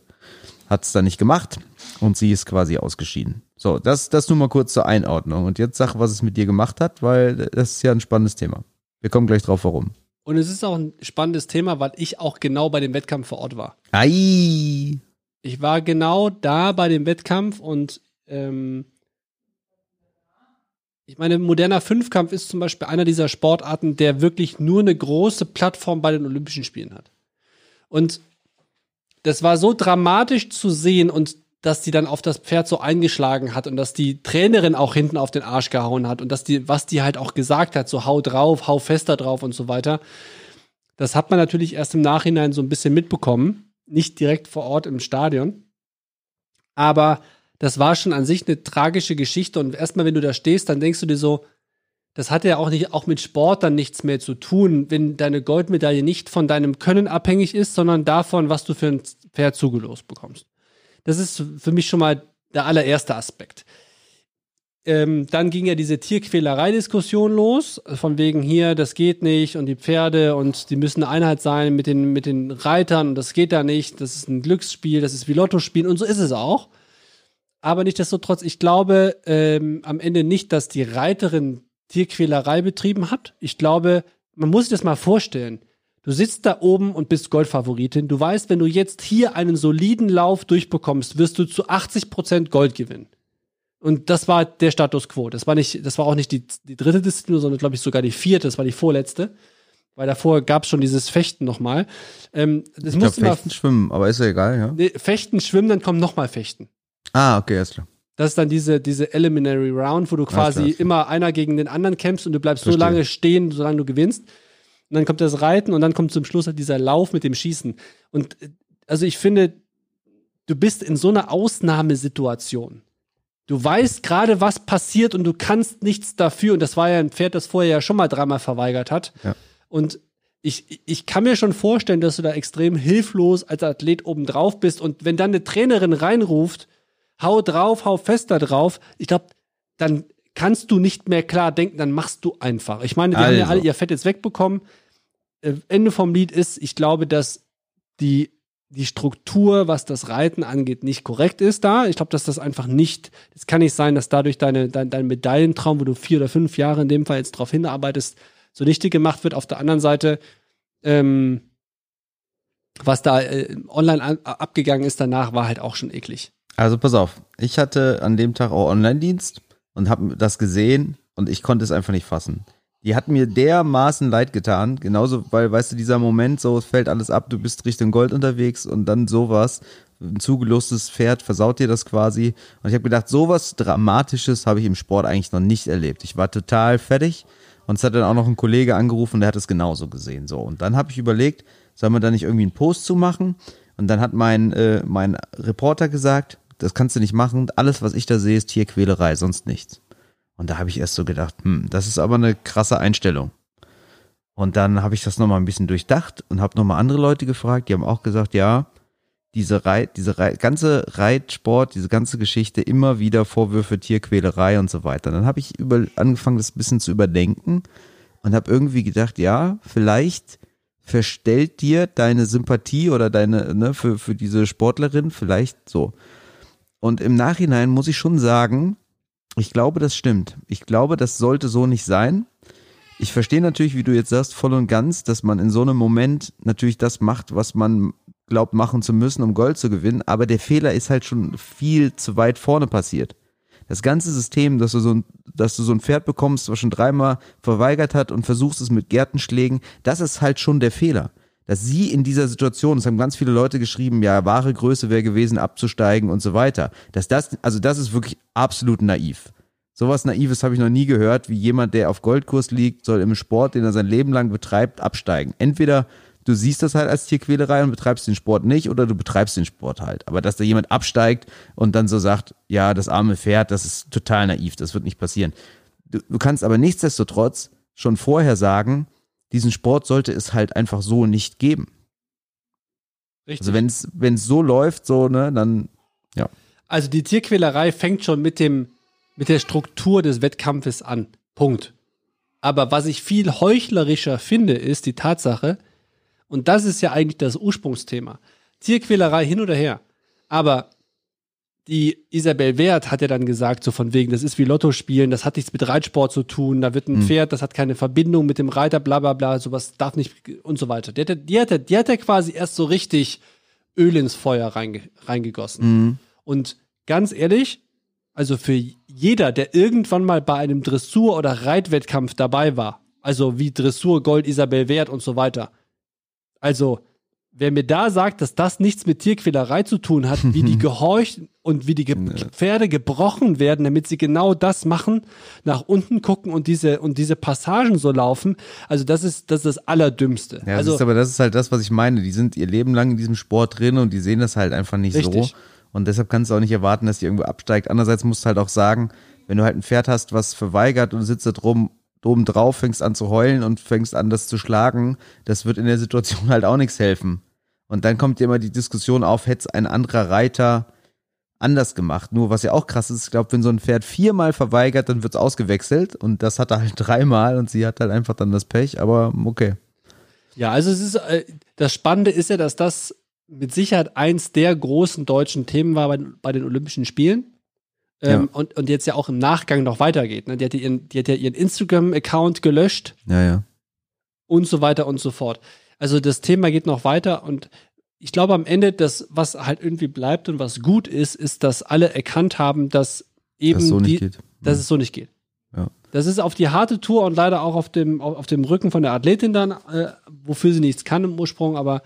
hat es dann nicht gemacht und sie ist quasi ausgeschieden. So, das, das nur mal kurz zur Einordnung. Und jetzt sag, was es mit dir gemacht hat, weil das ist ja ein spannendes Thema. Wir kommen gleich drauf, warum. Und es ist auch ein spannendes Thema, weil ich auch genau bei dem Wettkampf vor Ort war. Ei! Ich war genau da bei dem Wettkampf und ähm, ich meine, moderner Fünfkampf ist zum Beispiel einer dieser Sportarten, der wirklich nur eine große Plattform bei den Olympischen Spielen hat. Und das war so dramatisch zu sehen und dass die dann auf das Pferd so eingeschlagen hat und dass die Trainerin auch hinten auf den Arsch gehauen hat und dass die, was die halt auch gesagt hat, so hau drauf, hau fester drauf und so weiter. Das hat man natürlich erst im Nachhinein so ein bisschen mitbekommen. Nicht direkt vor Ort im Stadion. Aber das war schon an sich eine tragische Geschichte. Und erstmal, wenn du da stehst, dann denkst du dir so, das hat ja auch nicht, auch mit Sport dann nichts mehr zu tun, wenn deine Goldmedaille nicht von deinem Können abhängig ist, sondern davon, was du für ein Pferd zugelost bekommst. Das ist für mich schon mal der allererste Aspekt. Ähm, dann ging ja diese Tierquälerei-Diskussion los, von wegen hier, das geht nicht und die Pferde und die müssen eine Einheit sein mit den, mit den Reitern und das geht da nicht, das ist ein Glücksspiel, das ist wie Lotto spielen und so ist es auch. Aber nichtsdestotrotz, ich glaube ähm, am Ende nicht, dass die Reiterin Tierquälerei betrieben hat. Ich glaube, man muss sich das mal vorstellen. Du sitzt da oben und bist Goldfavoritin. Du weißt, wenn du jetzt hier einen soliden Lauf durchbekommst, wirst du zu 80% Gold gewinnen. Und das war der Status quo. Das war nicht, das war auch nicht die, die dritte Disziplin, sondern glaube ich sogar die vierte, das war die vorletzte. Weil davor gab es schon dieses Fechten nochmal. Ähm, das Ich mal Fechten, Schwimmen, aber ist ja egal, ja. nee, Fechten, Schwimmen, dann kommt nochmal Fechten. Ah, okay, alles klar. Das ist dann diese, diese Eliminary Round, wo du quasi klar, immer einer gegen den anderen kämpfst und du bleibst so Verstehe. lange stehen, solange du gewinnst. Und dann kommt das Reiten und dann kommt zum Schluss halt dieser Lauf mit dem Schießen. Und äh, also ich finde, du bist in so einer Ausnahmesituation. Du weißt gerade, was passiert und du kannst nichts dafür. Und das war ja ein Pferd, das vorher ja schon mal dreimal verweigert hat. Ja. Und ich, ich kann mir schon vorstellen, dass du da extrem hilflos als Athlet oben drauf bist. Und wenn dann eine Trainerin reinruft, hau drauf, hau fester drauf, ich glaube, dann kannst du nicht mehr klar denken, dann machst du einfach. Ich meine, die haben ja Also. alle ihr Fett jetzt wegbekommen. Äh, Ende vom Lied ist, ich glaube, dass die, die Struktur, was das Reiten angeht, nicht korrekt ist da. Ich glaube, dass das einfach nicht, es kann nicht sein, dass dadurch deine, dein, dein Medaillentraum, wo du vier oder fünf Jahre in dem Fall jetzt drauf hinarbeitest, so nichtig gemacht wird. Auf der anderen Seite, ähm, was da äh, online an, abgegangen ist danach, war halt auch schon eklig. Also pass auf, ich hatte an dem Tag auch Online-Dienst und habe das gesehen und ich konnte es einfach nicht fassen. Die hat mir dermaßen leid getan. Genauso, weil, weißt du, dieser Moment, so, es fällt alles ab, du bist Richtung Gold unterwegs und dann sowas. Ein zugelostes Pferd versaut dir das quasi. Und ich habe gedacht, sowas Dramatisches habe ich im Sport eigentlich noch nicht erlebt. Ich war total fertig. Und es hat dann auch noch ein Kollege angerufen, der hat es genauso gesehen. So. Und dann habe ich überlegt, soll man da nicht irgendwie einen Post zu machen? Und dann hat mein, äh, mein Reporter gesagt, das kannst du nicht machen. Alles, was ich da sehe, ist Tierquälerei, sonst nichts. Und da habe ich erst so gedacht, hm, das ist aber eine krasse Einstellung. Und dann habe ich das nochmal ein bisschen durchdacht und habe nochmal andere Leute gefragt, die haben auch gesagt, ja, diese, Reit, diese Reit, ganze Reitsport, diese ganze Geschichte, immer wieder Vorwürfe, Tierquälerei und so weiter. Dann habe ich über, angefangen, das ein bisschen zu überdenken und habe irgendwie gedacht, ja, vielleicht verstellt dir deine Sympathie oder deine, ne, für, für diese Sportlerin vielleicht so. Und im Nachhinein muss ich schon sagen, ich glaube, das stimmt. Ich glaube, das sollte so nicht sein. Ich verstehe natürlich, wie du jetzt sagst, voll und ganz, dass man in so einem Moment natürlich das macht, was man glaubt machen zu müssen, um Gold zu gewinnen. Aber der Fehler ist halt schon viel zu weit vorne passiert. Das ganze System, dass du so ein, dass du so ein Pferd bekommst, was schon dreimal verweigert hat und versuchst es mit Gärtenschlägen, das ist halt schon der Fehler. Dass sie in dieser Situation, das haben ganz viele Leute geschrieben, ja, wahre Größe wäre gewesen, abzusteigen und so weiter. Dass das, also das ist wirklich absolut naiv. Sowas Naives habe ich noch nie gehört, wie jemand, der auf Goldkurs liegt, soll im Sport, den er sein Leben lang betreibt, absteigen. Entweder du siehst das halt als Tierquälerei und betreibst den Sport nicht oder du betreibst den Sport halt. Aber dass da jemand absteigt und dann so sagt, ja, das arme Pferd, das ist total naiv, das wird nicht passieren. Du, du kannst aber nichtsdestotrotz schon vorher sagen, diesen Sport sollte es halt einfach so nicht geben. Richtig. Also wenn es wenn es so läuft, so ne, dann ja. Also die Tierquälerei fängt schon mit dem mit der Struktur des Wettkampfes an. Punkt. Aber was ich viel heuchlerischer finde, ist die Tatsache, und das ist ja eigentlich das Ursprungsthema. Tierquälerei hin oder her. Aber die Isabel Wert hat ja dann gesagt, so von wegen, das ist wie Lotto spielen, das hat nichts mit Reitsport zu tun, da wird ein Pferd, das hat keine Verbindung mit dem Reiter, bla bla bla, sowas darf nicht und so weiter. Die hat, ja- die hat, ja- die hat ja quasi erst so richtig Öl ins Feuer reinge, reingegossen. Und ganz ehrlich, also für jeder, der irgendwann mal bei einem Dressur- oder Reitwettkampf dabei war, also wie Dressur, Gold, Isabel Wert und so weiter, also wer mir da sagt, dass das nichts mit Tierquälerei zu tun hat, wie die gehorcht und wie die Ge Pferde gebrochen werden, damit sie genau das machen, nach unten gucken und diese und diese Passagen so laufen, also das ist das ist das Allerdümmste. Ja, also das ist aber das ist halt das, was ich meine. Die sind ihr Leben lang in diesem Sport drin und die sehen das halt einfach nicht Richtig. so. Und deshalb kannst du auch nicht erwarten, dass die irgendwo absteigt. Andererseits musst du halt auch sagen, wenn du halt ein Pferd hast, was verweigert und sitzt da drum, oben drauf, fängst an zu heulen und fängst an, das zu schlagen, das wird in der Situation halt auch nichts helfen. Und dann kommt ja immer die Diskussion auf, hätte es ein anderer Reiter anders gemacht. Nur was ja auch krass ist, ich glaube, wenn so ein Pferd viermal verweigert, dann wird's ausgewechselt und das hat er halt dreimal und sie hat halt einfach dann das Pech, aber okay. Ja, also es ist äh, das Spannende ist ja, dass das mit Sicherheit eins der großen deutschen Themen war bei, bei den Olympischen Spielen. Ähm, und, und jetzt ja auch im Nachgang noch weitergeht. Ne? Die, hat ja ihren, die hat ja ihren Instagram-Account gelöscht Ja, ja. und so weiter und so fort. Also das Thema geht noch weiter und ich glaube am Ende, das, was halt irgendwie bleibt und was gut ist, ist, dass alle erkannt haben, dass eben Das so nicht die, geht. dass es so nicht geht. Ja. Das ist auf die harte Tour und leider auch auf dem, auf, auf dem Rücken von der Athletin dann, äh, wofür sie nichts kann im Ursprung, aber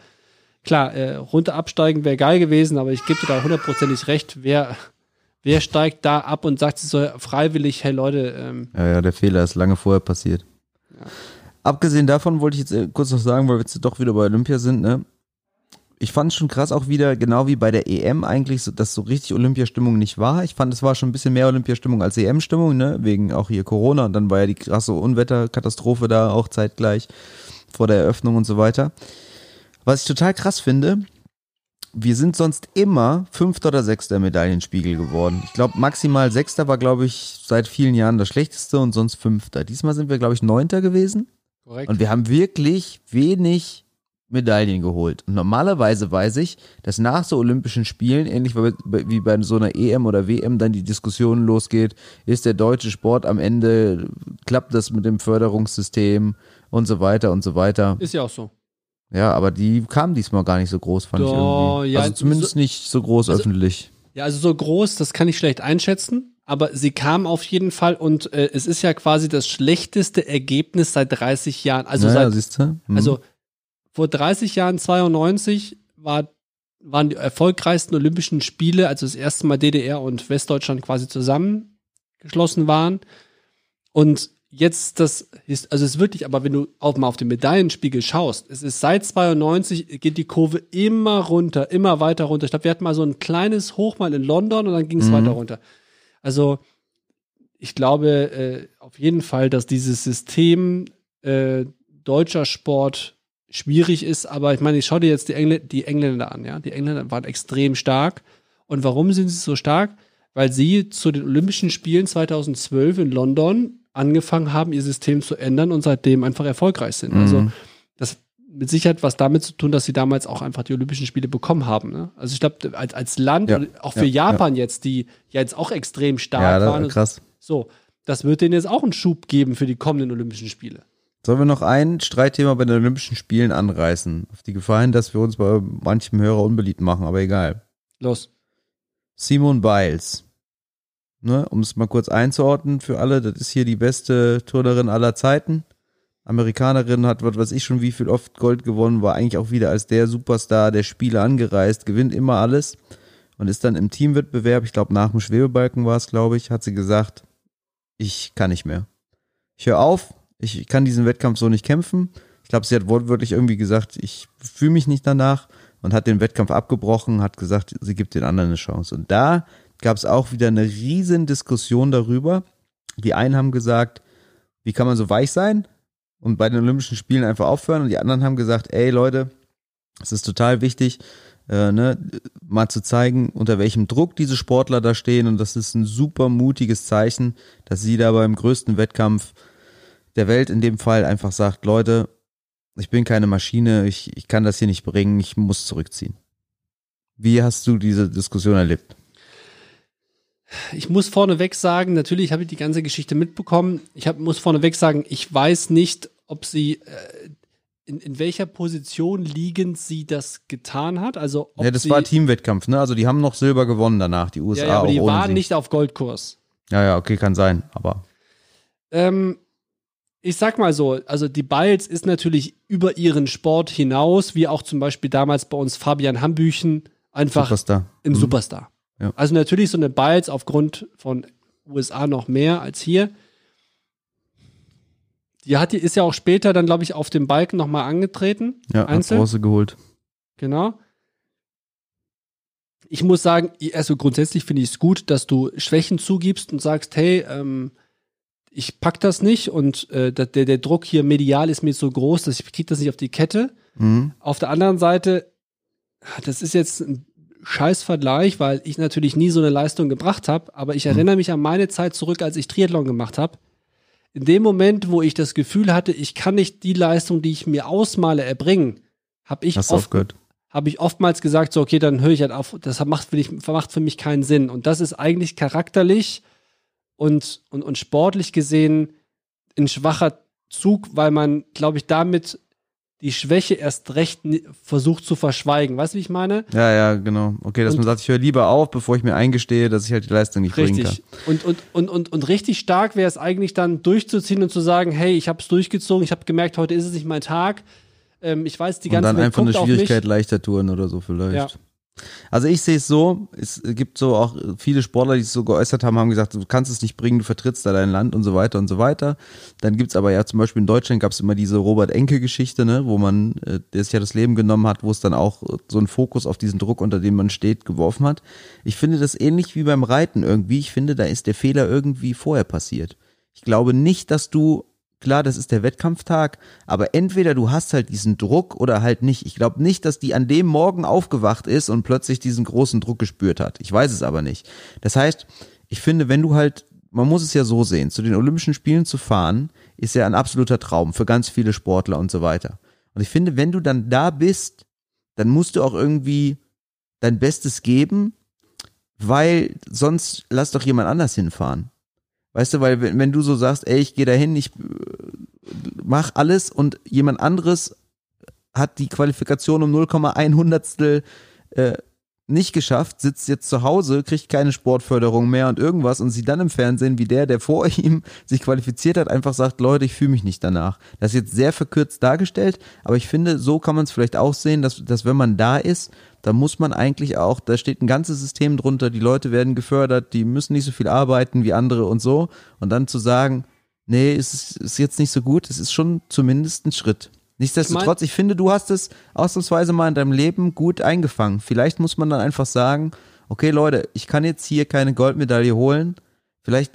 klar, äh, runter absteigen wäre geil gewesen, aber ich gebe dir da hundertprozentig recht, wer, wer steigt da ab und sagt so freiwillig, hey Leute, ähm, Ja, ja, der Fehler ist lange vorher passiert. Abgesehen davon wollte ich jetzt äh, kurz noch sagen, weil wir jetzt doch wieder bei Olympia sind, ne? Ich fand es schon krass auch wieder, genau wie bei der EM eigentlich, so, dass so richtig Olympiastimmung nicht war. Ich fand, es war schon ein bisschen mehr Olympiastimmung als EM-Stimmung, ne? Wegen auch hier Corona und dann war ja die krasse Unwetterkatastrophe da auch zeitgleich vor der Eröffnung und so weiter. Was ich total krass finde, wir sind sonst immer Fünfter oder Sechster Medaillenspiegel geworden. Ich glaube, maximal Sechster war, glaube ich, seit vielen Jahren das Schlechteste und sonst Fünfter. Diesmal sind wir, glaube ich, Neunter gewesen. korrekt. Und wir haben wirklich wenig Medaillen geholt. Und normalerweise weiß ich, dass nach so Olympischen Spielen, ähnlich wie bei so einer EM oder WM, dann die Diskussion losgeht, ist der deutsche Sport am Ende, klappt das mit dem Förderungssystem und so weiter und so weiter. Ist ja auch so. Ja, aber die kam diesmal gar nicht so groß, fand ich Doch, irgendwie. ja, also zumindest nicht so groß also- öffentlich. Ja, also so groß, das kann ich schlecht einschätzen. aber sie kam auf jeden Fall und äh, es ist ja quasi das schlechteste Ergebnis seit 30 Jahren. Also, naja, seit, siehst du? Hm. also vor 30 Jahren, 92, war, waren die erfolgreichsten Olympischen Spiele, also das erste Mal DDR und Westdeutschland quasi zusammengeschlossen waren. Und jetzt das ist, also es ist wirklich, aber wenn du auch mal auf den Medaillenspiegel schaust, es ist seit 92 geht die Kurve immer runter, immer weiter runter. Ich glaube, wir hatten mal so ein kleines Hoch mal in London und dann ging es Mhm. weiter runter. Also ich glaube äh, auf jeden Fall, dass dieses System äh, deutscher Sport schwierig ist, aber ich meine, ich schau dir jetzt die, Engl die Engländer an, ja. Die Engländer waren extrem stark. Und warum sind sie so stark? Weil sie zu den Olympischen Spielen 2012 in London angefangen haben, ihr System zu ändern und seitdem einfach erfolgreich sind. Mhm. Also das hat mit Sicherheit was damit zu tun, dass sie damals auch einfach die Olympischen Spiele bekommen haben. Ne? Also ich glaube, als, als Land, Ja, auch für ja, Japan jetzt, die ja jetzt auch extrem stark ja, waren. da, krass. So, das wird denen jetzt auch einen Schub geben für die kommenden Olympischen Spiele. Sollen wir noch ein Streitthema bei den Olympischen Spielen anreißen? Auf die Gefahr hin, dass wir uns bei manchem Hörer unbeliebt machen, aber egal. Los. Simone Biles. Ne, um es mal kurz einzuordnen für alle, das ist hier die beste Turnerin aller Zeiten. Amerikanerin hat, was weiß ich schon, wie viel oft Gold gewonnen, war eigentlich auch wieder als der Superstar der Spiele angereist, gewinnt immer alles und ist dann im Teamwettbewerb, ich glaube nach dem Schwebebalken war es, glaube ich, hat sie gesagt, ich kann nicht mehr. Ich höre auf, ich kann diesen Wettkampf so nicht kämpfen. Ich glaube, sie hat wortwörtlich irgendwie gesagt, ich fühle mich nicht danach und hat den Wettkampf abgebrochen, hat gesagt, sie gibt den anderen eine Chance. Und da gab es auch wieder eine riesen Diskussion darüber. Die einen haben gesagt, wie kann man so weich sein und bei den Olympischen Spielen einfach aufhören? Und die anderen haben gesagt, ey Leute, es ist total wichtig, äh, ne, mal zu zeigen, unter welchem Druck diese Sportler da stehen. Und das ist ein super mutiges Zeichen, dass sie da beim größten Wettkampf der Welt in dem Fall einfach sagt, Leute, ich bin keine Maschine, ich, ich kann das hier nicht bringen, ich muss zurückziehen. Wie hast du diese Diskussion erlebt? Ich muss vorneweg sagen, natürlich habe ich die ganze Geschichte mitbekommen. Ich hab, muss vorneweg sagen, ich weiß nicht, ob sie äh, in, in welcher Position liegend sie das getan hat. Also ob Ja, das sie, war Teamwettkampf, ne? Also die haben noch Silber gewonnen danach, die USA ja, ja, aber die waren nicht auf Goldkurs. Ja, ja, okay, kann sein, aber Ähm, ich sag mal so, also die Biles ist natürlich über ihren Sport hinaus, wie auch zum Beispiel damals bei uns Fabian Hambüchen, einfach Superstar. ein Mhm. Superstar. Ja. Also natürlich so eine Biles aufgrund von USA noch mehr als hier. Die hat, die ist ja auch später dann, glaube ich, auf dem Balken nochmal angetreten. Ja, hat Einzel. Bronze geholt. Genau. Ich muss sagen, also grundsätzlich finde ich es gut, dass du Schwächen zugibst und sagst, hey, ähm, ich pack das nicht und äh, der, der Druck hier medial ist mir so groß, dass ich krieg das nicht auf die Kette. Mhm. Auf der anderen Seite, das ist jetzt ein scheiß Vergleich, weil ich natürlich nie so eine Leistung gebracht habe, aber ich erinnere mich an meine Zeit zurück, als ich Triathlon gemacht habe. In dem Moment, wo ich das Gefühl hatte, ich kann nicht die Leistung, die ich mir ausmale, erbringen, habe ich oft habe ich oftmals gesagt, so, okay, dann höre ich halt auf, das macht für, mich, macht für mich keinen Sinn. Und das ist eigentlich charakterlich und, und, und sportlich gesehen ein schwacher Zug, weil man, glaube ich, damit die Schwäche erst recht versucht zu verschweigen. Weißt du, wie ich meine? Ja, ja, genau. Okay, dass Und- man sagt, ich höre lieber auf, bevor ich mir eingestehe, dass ich halt die Leistung nicht bringen kann. Richtig. Und, und, und, und, und richtig stark wäre es eigentlich dann durchzuziehen und zu sagen, hey, ich habe es durchgezogen, ich habe gemerkt, heute ist es nicht mein Tag. Ähm, ich weiß, die Und ganze dann Welt einfach eine Schwierigkeit leichter touren oder so vielleicht. Ja. Also ich sehe es so, es gibt so auch viele Sportler, die es so geäußert haben, haben gesagt, du kannst es nicht bringen, du vertrittst da dein Land und so weiter und so weiter. Dann gibt's aber ja zum Beispiel in Deutschland gab's immer diese Robert-Enke-Geschichte, ne, wo man, äh, der sich ja das Leben genommen hat, wo es dann auch so einen Fokus auf diesen Druck, unter dem man steht, geworfen hat. Ich finde das ähnlich wie beim Reiten irgendwie. Ich finde, da ist der Fehler irgendwie vorher passiert. Ich glaube nicht, dass du klar, das ist der Wettkampftag, aber entweder du hast halt diesen Druck oder halt nicht. Ich glaube nicht, dass die an dem Morgen aufgewacht ist und plötzlich diesen großen Druck gespürt hat. Ich weiß es aber nicht. Das heißt, ich finde, wenn du halt, man muss es ja so sehen, zu den Olympischen Spielen zu fahren, ist ja ein absoluter Traum für ganz viele Sportler und so weiter. Und ich finde, wenn du dann da bist, dann musst du auch irgendwie dein Bestes geben, weil sonst lass doch jemand anders hinfahren. Weißt du, weil wenn, wenn du so sagst, ey, ich gehe dahin, ich äh, mach alles und jemand anderes hat die Qualifikation um 0,1 Hundertstel äh, nicht geschafft, sitzt jetzt zu Hause, kriegt keine Sportförderung mehr und irgendwas und sieht dann im Fernsehen, wie der, der vor ihm sich qualifiziert hat, einfach sagt, Leute, ich fühle mich nicht danach. Das ist jetzt sehr verkürzt dargestellt, aber ich finde, so kann man es vielleicht auch sehen, dass, dass wenn man da ist, da muss man eigentlich auch, da steht ein ganzes System drunter, die Leute werden gefördert, die müssen nicht so viel arbeiten wie andere und so. Und dann zu sagen, nee, es ist, ist jetzt nicht so gut, es ist schon zumindest ein Schritt. Nichtsdestotrotz, ich, finde, du hast es ausnahmsweise mal in deinem Leben gut eingefangen. Vielleicht muss man dann einfach sagen, okay Leute, ich kann jetzt hier keine Goldmedaille holen, vielleicht,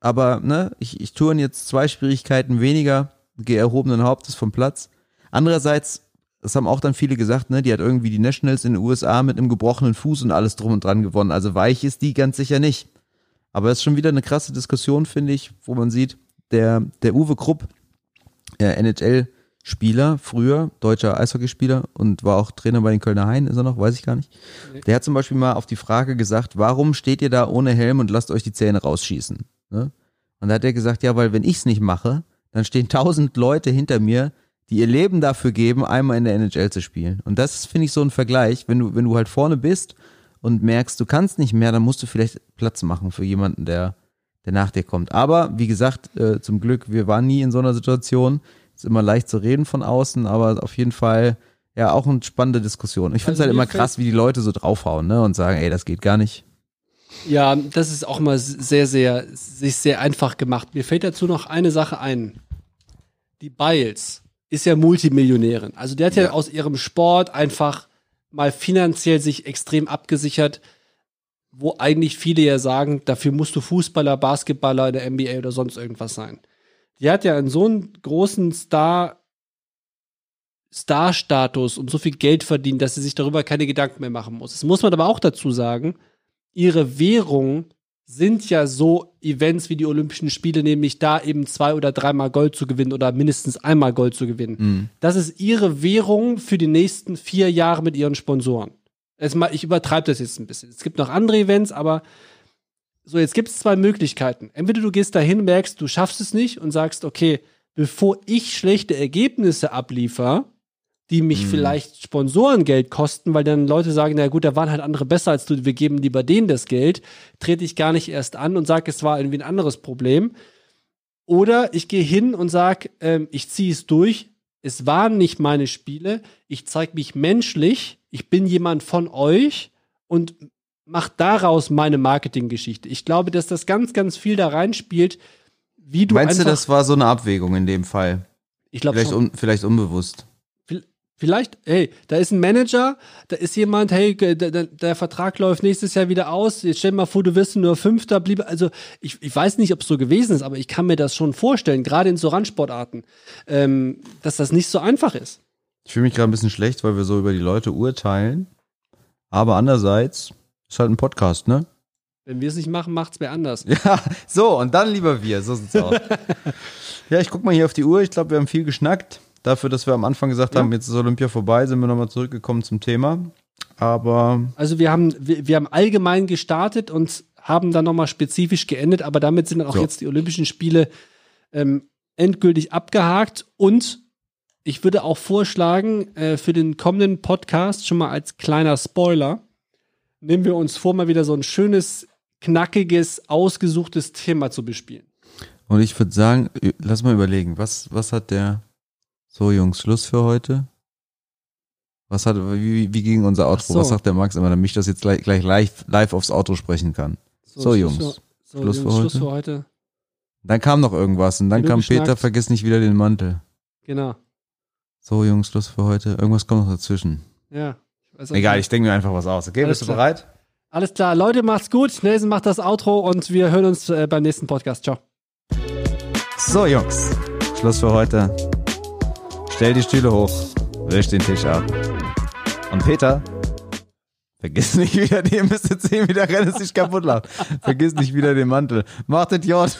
aber ne, ich, ich tue jetzt zwei Schwierigkeiten weniger, gehe erhobenen Hauptes vom Platz. Andererseits, das haben auch dann viele gesagt, ne, die hat irgendwie die Nationals in den USA mit einem gebrochenen Fuß und alles drum und dran gewonnen. Also weich ist die ganz sicher nicht. Aber es ist schon wieder eine krasse Diskussion, finde ich, wo man sieht, der, der Uwe Krupp, äh, NHL, Spieler, früher, deutscher Eishockeyspieler und war auch Trainer bei den Kölner Haien, ist er noch, weiß ich gar nicht. Der hat zum Beispiel mal auf die Frage gesagt, warum steht ihr da ohne Helm und lasst euch die Zähne rausschießen? Ne? Und da hat er gesagt, ja, weil wenn ich's nicht mache, dann stehen tausend Leute hinter mir, die ihr Leben dafür geben, einmal in der NHL zu spielen. Und das finde ich so ein Vergleich, wenn du, wenn du halt vorne bist und merkst, du kannst nicht mehr, dann musst du vielleicht Platz machen für jemanden, der, der nach dir kommt. Aber wie gesagt, äh, zum Glück, wir waren nie in so einer Situation. Ist immer leicht zu reden von außen, aber auf jeden Fall ja auch eine spannende Diskussion. Ich finde es Also halt immer krass, wie die Leute so draufhauen, ne, und sagen, ey, das geht gar nicht. Ja, das ist auch mal sehr, sehr, sich sehr einfach gemacht. Mir fällt dazu noch eine Sache ein. Die Biles ist ja Multimillionärin. Also der hat ja, Ja. aus ihrem Sport einfach mal finanziell sich extrem abgesichert, wo eigentlich viele ja sagen, dafür musst du Fußballer, Basketballer in der NBA oder sonst irgendwas sein. Die hat ja einen so einen großen Star, Star-Status und so viel Geld verdient, dass sie sich darüber keine Gedanken mehr machen muss. Das muss man aber auch dazu sagen, ihre Währung sind ja so Events wie die Olympischen Spiele, nämlich da eben zwei oder dreimal Gold zu gewinnen oder mindestens einmal Gold zu gewinnen. Das ist ihre Währung für die nächsten vier Jahre mit ihren Sponsoren. Mal, ich übertreibe das jetzt ein bisschen. Es gibt noch andere Events, aber so, jetzt gibt es zwei Möglichkeiten. Entweder du gehst dahin, merkst, du schaffst es nicht und sagst, okay, bevor ich schlechte Ergebnisse abliefer, die mich vielleicht Sponsorengeld kosten, weil dann Leute sagen, na gut, da waren halt andere besser als du, wir geben lieber denen das Geld, trete ich gar nicht erst an und sage, es war irgendwie ein anderes Problem. Oder ich gehe hin und sage, ähm, ich ziehe es durch, es waren nicht meine Spiele, ich zeige mich menschlich, ich bin jemand von euch und mach daraus meine Marketinggeschichte. Ich glaube, dass das ganz, ganz viel da reinspielt, wie du Meinst du, das war so eine Abwägung in dem Fall? ich glaube Vielleicht, un, vielleicht unbewusst. Vielleicht, hey, da ist ein Manager, da ist jemand, hey, der, der, der Vertrag läuft nächstes Jahr wieder aus. Jetzt stell dir mal vor, du wirst nur Fünfter, blieb. Also, ich, ich weiß nicht, ob es so gewesen ist, aber ich kann mir das schon vorstellen, gerade in so Randsportarten, ähm, dass das nicht so einfach ist. Ich fühle mich gerade ein bisschen schlecht, weil wir so über die Leute urteilen. Aber andererseits ist halt ein Podcast, ne? Wenn wir es nicht machen, macht's wer anders. Ja, so, und dann lieber wir, so sieht's aus. ja, ich guck mal hier auf die Uhr. Ich glaube, wir haben viel geschnackt. Dafür, dass wir am Anfang gesagt Ja. haben, jetzt ist Olympia vorbei, sind wir nochmal zurückgekommen zum Thema. Aber Also wir haben, wir, wir haben allgemein gestartet und haben dann nochmal spezifisch geendet, aber damit sind dann auch So. jetzt die Olympischen Spiele ähm, endgültig abgehakt und ich würde auch vorschlagen, äh, für den kommenden Podcast schon mal als kleiner Spoiler, nehmen wir uns vor, mal wieder so ein schönes, knackiges, ausgesuchtes Thema zu bespielen. Und ich würde sagen, lass mal überlegen, was, was hat der, so Jungs, Schluss für heute? Was hat, wie, wie ging unser Outro? So. Was sagt der Max immer, damit ich das jetzt gleich, gleich live, live aufs Auto sprechen kann? So, Schluss Jungs, für- so, Schluss Jungs, für Schluss heute? für heute. Dann kam noch irgendwas und dann Genug kam Peter, geschnackt. vergiss nicht wieder den Mantel. Genau. So Jungs, Schluss für heute. Irgendwas kommt noch dazwischen. Ja. Ich Egal, nicht. ich denke mir einfach was aus. Okay, Alles bist du klar. bereit? Alles klar, Leute, macht's gut. Nelson macht das Outro und wir hören uns äh, beim nächsten Podcast. Ciao. So Jungs, Schluss für heute. Stell die Stühle hoch, wisch den Tisch ab. Und Peter, vergiss nicht wieder, den müsst jetzt sehen, wie der Rennes sich kaputt lacht. Vergiss nicht wieder den Mantel. Macht Idiot.